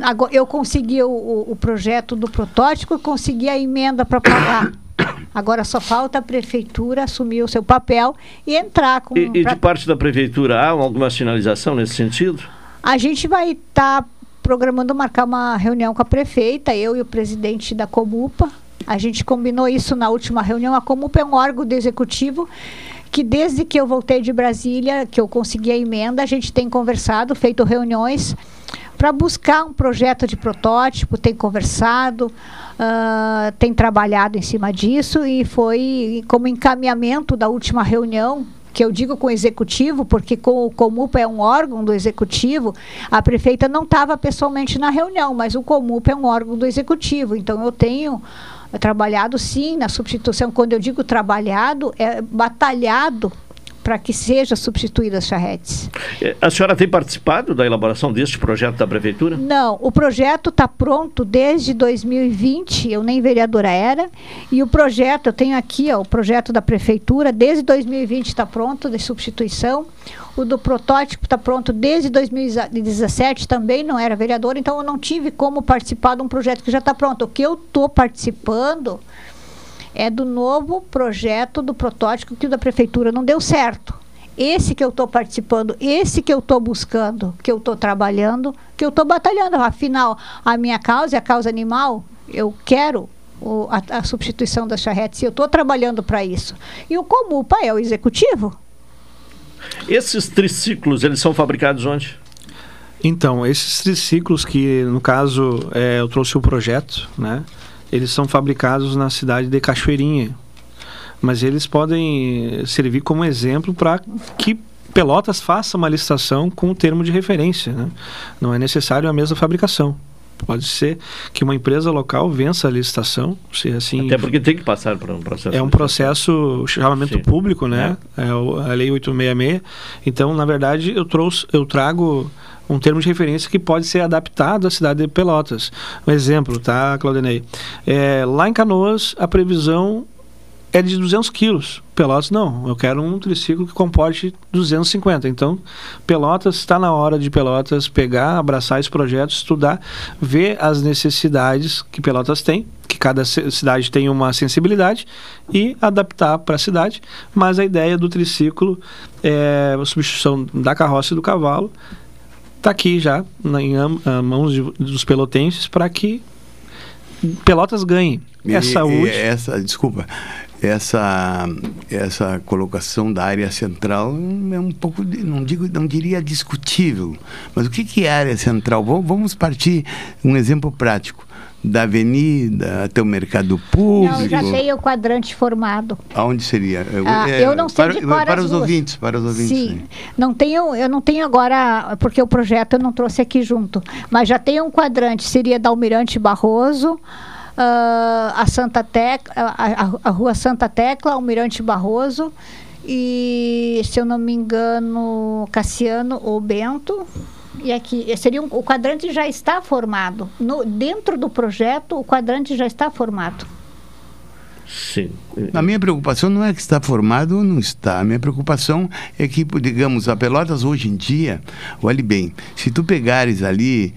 Agora, eu consegui o, o- o projeto do protótipo e consegui a emenda para pagar. Agora só falta a prefeitura assumir o seu papel e entrar com. E, e pra- de parte da prefeitura, há alguma sinalização nesse sentido? A gente vai estar programando marcar uma reunião com a prefeita, eu e o presidente da Comupa. A gente combinou isso na última reunião. A Comupa é um órgão do executivo que desde que eu voltei de Brasília, que eu consegui a emenda, a gente tem conversado, feito reuniões para buscar um projeto de protótipo, tem conversado, ah, tem trabalhado em cima disso e foi como encaminhamento da última reunião que eu digo com o executivo, porque com o Comupa é um órgão do executivo, a prefeita não estava pessoalmente na reunião, mas o Comupa é um órgão do executivo, então eu tenho trabalhado sim na substituição. Quando eu digo trabalhado, é batalhado para que seja substituída as charretes. Eh, A senhora tem participado da elaboração deste projeto da prefeitura? Não, o projeto está pronto desde 2020, eu nem vereadora era, e o projeto, eu tenho aqui ó, o projeto da prefeitura, desde 2020 está pronto, de substituição. O do protótipo está pronto desde 2017, também não era vereadora, então eu não tive como participar de um projeto que já está pronto. O que eu estou participando é do novo projeto do protótipo que o da prefeitura não deu certo. Esse que eu estou participando, esse que eu estou buscando, que eu estou trabalhando, que eu estou batalhando. Afinal, a minha causa é a causa animal. Eu quero o- a, a substituição das charretes e eu estou trabalhando para isso. E o Comupa é o executivo. Esses triciclos, eles são fabricados onde? Então, esses triciclos que, no caso, é, eu trouxe o projeto, né? Eles são fabricados na cidade de Cachoeirinha. Mas eles podem servir como exemplo para que Pelotas faça uma licitação com o termo de referência, né? Não é necessário a mesma fabricação. Pode ser que uma empresa local vença a licitação, se assim. Até porque tem que passar por um processo. É um processo chamamento Sim. público, né? É. o- a lei 866. Então, na verdade, eu trouxe, eu trago um termo de referência que pode ser adaptado à cidade de Pelotas. Um exemplo, tá, Claudinei? É, lá em Canoas, a previsão é de 200 quilos. Pelotas, não. Eu quero um triciclo que comporte 250. Então, Pelotas, está na hora de Pelotas pegar, abraçar esse projeto, estudar, ver as necessidades que Pelotas tem, que cada ci- cidade tem uma sensibilidade, e adaptar para a cidade. Mas a ideia do triciclo é a substituição da carroça e do cavalo. Está aqui já em mãos de- dos pelotenses para que Pelotas ganhe. É E- saúde. e essa, desculpa, essa essa colocação da área central é um pouco, não digo, não diria discutível, mas o que que é área central? Vamos, partir um exemplo prático da avenida até o mercado público. Não, já tem o quadrante formado. Aonde seria? Ah, eu não sei para, de cor para os ruas. ouvintes, para os ouvintes. Sim, né? não tenho, eu não tenho agora, porque o projeto eu não trouxe aqui junto, mas já tem um quadrante, seria da Almirante Barroso, a Santa Tecla, a, a- a rua Santa Tecla, Almirante Barroso, e se eu não me engano, Cassiano ou Bento. E aqui, seria um, o quadrante já está formado. No, dentro do projeto, o quadrante já está formado. Sim. A minha preocupação não é que está formado ou não está. A minha preocupação é que, digamos, a Pelotas hoje em dia, olhe bem, se tu pegares ali,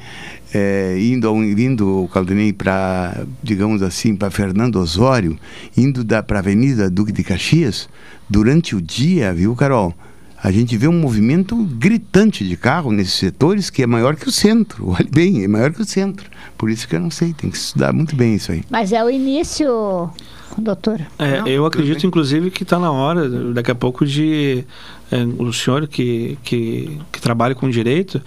eh, indo, ao, indo o Caldenei para, digamos assim, para Fernando Osório, indo para a Avenida Duque de Caxias, durante o dia, viu, Carol? A gente vê um movimento gritante de carro nesses setores que é maior que o centro. Olhe bem, é maior que o centro. Por isso que eu não sei, tem que estudar muito bem isso aí. Mas é o início, doutor. É, eu acredito, inclusive, que está na hora, daqui a pouco, de é, o senhor que, que, que trabalha com direito,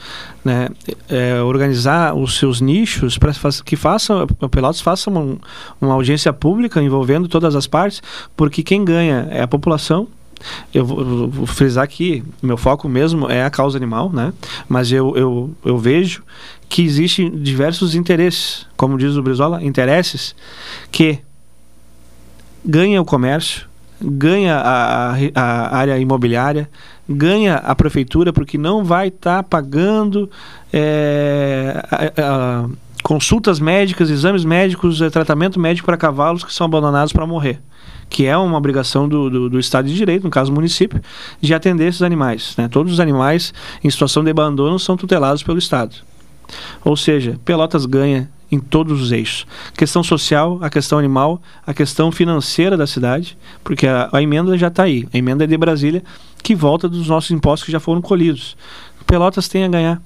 né, é, organizar os seus nichos para que façam, a Pelotas faça uma, uma audiência pública envolvendo todas as partes, porque quem ganha é a população. Eu vou, vou frisar aqui, meu foco mesmo é a causa animal, né? Mas eu, eu, eu vejo que existem diversos interesses, como diz o Brizola, interesses que ganha o comércio, ganha a, a- área imobiliária, ganha a prefeitura, porque não vai estar pagando é, a- a- consultas médicas, exames médicos, eh, tratamento médico para cavalos que são abandonados para morrer. Que é uma obrigação do, do, do Estado de Direito, no caso do município, de atender esses animais. né? Todos os animais em situação de abandono são tutelados pelo Estado. Ou seja, Pelotas ganha em todos os eixos. Questão social, a questão animal, a questão financeira da cidade, porque a, a emenda já está aí. A emenda é de Brasília, que volta dos nossos impostos que já foram colhidos. Pelotas tem a ganhar.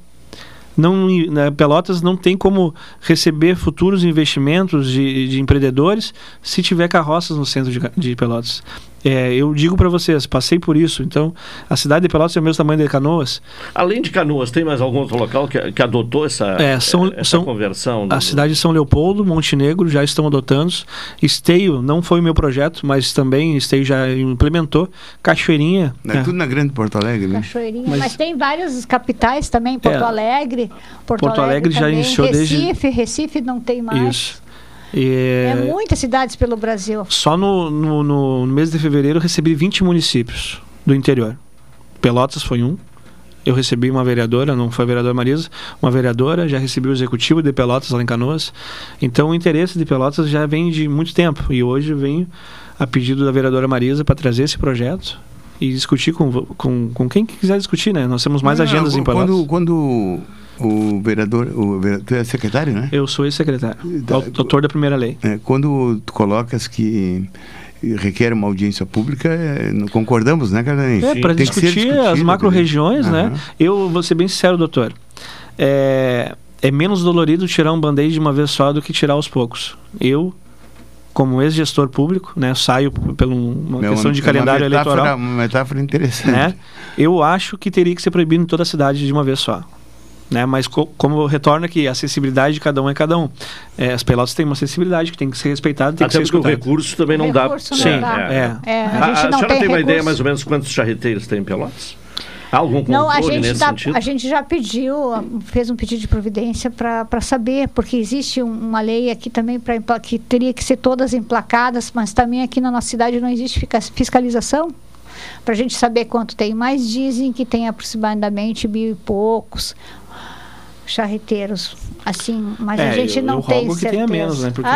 Não, né, Pelotas não tem como receber futuros investimentos de, de empreendedores se tiver carroças no centro de, de Pelotas. É, eu digo para vocês, passei por isso. Então, a cidade de Pelotas é o mesmo tamanho de Canoas. Além de Canoas, tem mais algum outro local que, que adotou essa, É, são- essa são- conversão? do- A cidade de São Leopoldo, Montenegro já estão adotando. Esteio não foi o meu projeto, mas também Esteio já implementou. Cachoeirinha. É, é. tudo na Grande Porto Alegre, né? Cachoeirinha. Mas- Mas, tem várias capitais também, Porto É. Alegre. Porto, Porto Alegre já também, iniciou desde- Recife, Recife não tem mais. Isso. E, É muitas cidades pelo Brasil. Só no, no, no- no mês de fevereiro eu recebi 20 municípios do interior. Pelotas foi um. Eu recebi uma vereadora, não foi a vereadora Marisa, uma vereadora, já recebi o executivo de Pelotas lá em Canoas. Então o interesse de Pelotas já vem de muito tempo. E hoje eu venho a pedido da vereadora Marisa para trazer esse projeto e discutir com, com, com quem quiser discutir, né? Nós temos mais Não, agendas em Pelotas. quando, quando o vereador, o vereador, tu é secretário, né? Eu sou ex-secretário, autor da primeira lei. É, quando tu colocas que requer uma audiência pública, é, concordamos, né, Carolina? É, para discutir as discutido, macro-regiões, né? Eu vou ser bem sincero, doutor. É, é menos dolorido tirar um band-aid de uma vez só do que tirar aos poucos. Eu, como ex-gestor público, né, saio p- por uma É questão de calendário uma metáfora, eleitoral. Uma metáfora interessante. Né? Eu acho que teria que ser proibido em toda a cidade de uma vez só. Né? Mas co como eu retorno aqui, a acessibilidade de cada um é cada um. É, as pelotas têm uma acessibilidade que tem que ser respeitada, tem Até que ser porque o escutada. recurso também não dá. Não Sim, dá. é. É, a A, a gente não senhora tem tem uma ideia mais ou menos quantos charreteiros tem em Pelotas? Há algum Não, a controle gente, nesse tá- sentido? a gente já pediu, fez um pedido de providência para saber, porque existe um- uma lei aqui também pra, que teria que ser todas emplacadas, mas também aqui na nossa cidade não existe fiscalização para a gente saber quanto tem. Mas dizem que tem aproximadamente mil e poucos charreteiros, assim, mas a É, gente eu, não eu tem que certeza. tenha menos, né? Porque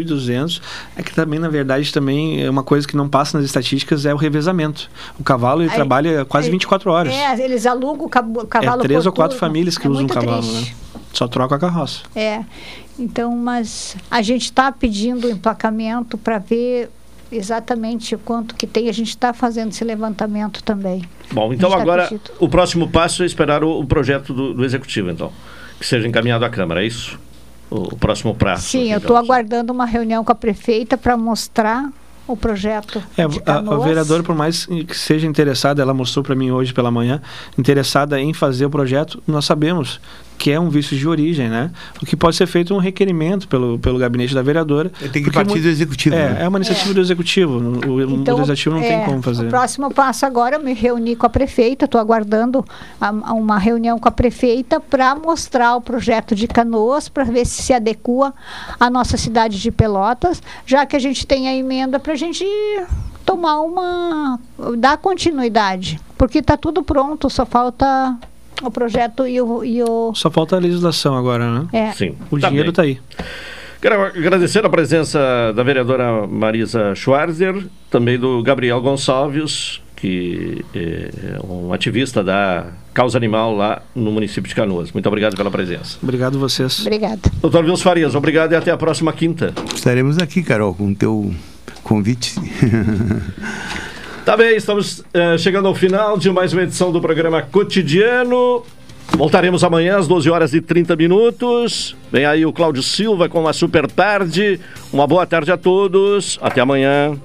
e duzentos é que também, na verdade, também é uma coisa que não passa nas estatísticas é o revezamento. O cavalo, ele Aí- trabalha quase aí- 24 horas. É, eles alugam o cavalo é três ou quatro famílias que É usam o cavalo, triste. né? Só troca a carroça. É, então, mas a gente está pedindo o emplacamento para ver exatamente o quanto que tem. A gente está fazendo esse levantamento também. Bom, então tá agora o próximo passo é esperar o, o projeto do, do executivo, então, que seja encaminhado à Câmara, é isso? O, o próximo prazo. Sim, eu estou aguardando uma reunião com a prefeita para mostrar o projeto. É, a, a vereadora, por mais que seja interessada, ela mostrou para mim hoje pela manhã, interessada em fazer o projeto, nós sabemos que é um vício de origem, né? O que pode ser feito um requerimento pelo, pelo gabinete da vereadora. Tem que partir do executivo. É, né? é uma iniciativa do executivo. O, o Então, legislativo não é, tem como fazer. O próximo passo agora, eu me reuni com a prefeita, estou aguardando a- a uma reunião com a prefeita para mostrar o projeto de Canoas, para ver se se adequa à nossa cidade de Pelotas, já que a gente tem a emenda para a gente tomar uma. dar continuidade. Porque está tudo pronto, só falta o projeto e o. E o Só falta a legislação agora, né? É. Sim. O tá dinheiro está aí. Quero agradecer a presença da vereadora Marisa Schwarzer, também do Gabriel Gonçalves, que é um ativista da causa animal lá no município de Canoas. Muito obrigado pela presença. Obrigado vocês. Obrigada. Doutor Vils Farias, obrigado e até a próxima quinta. Estaremos aqui, Carol, com o teu convite. Tá bem, estamos eh, chegando ao final de mais uma edição do programa Cotidiano. Voltaremos amanhã às 12 horas e 30 minutos. Vem aí o Cláudio Silva com a Super Tarde. Uma boa tarde a todos. Até amanhã.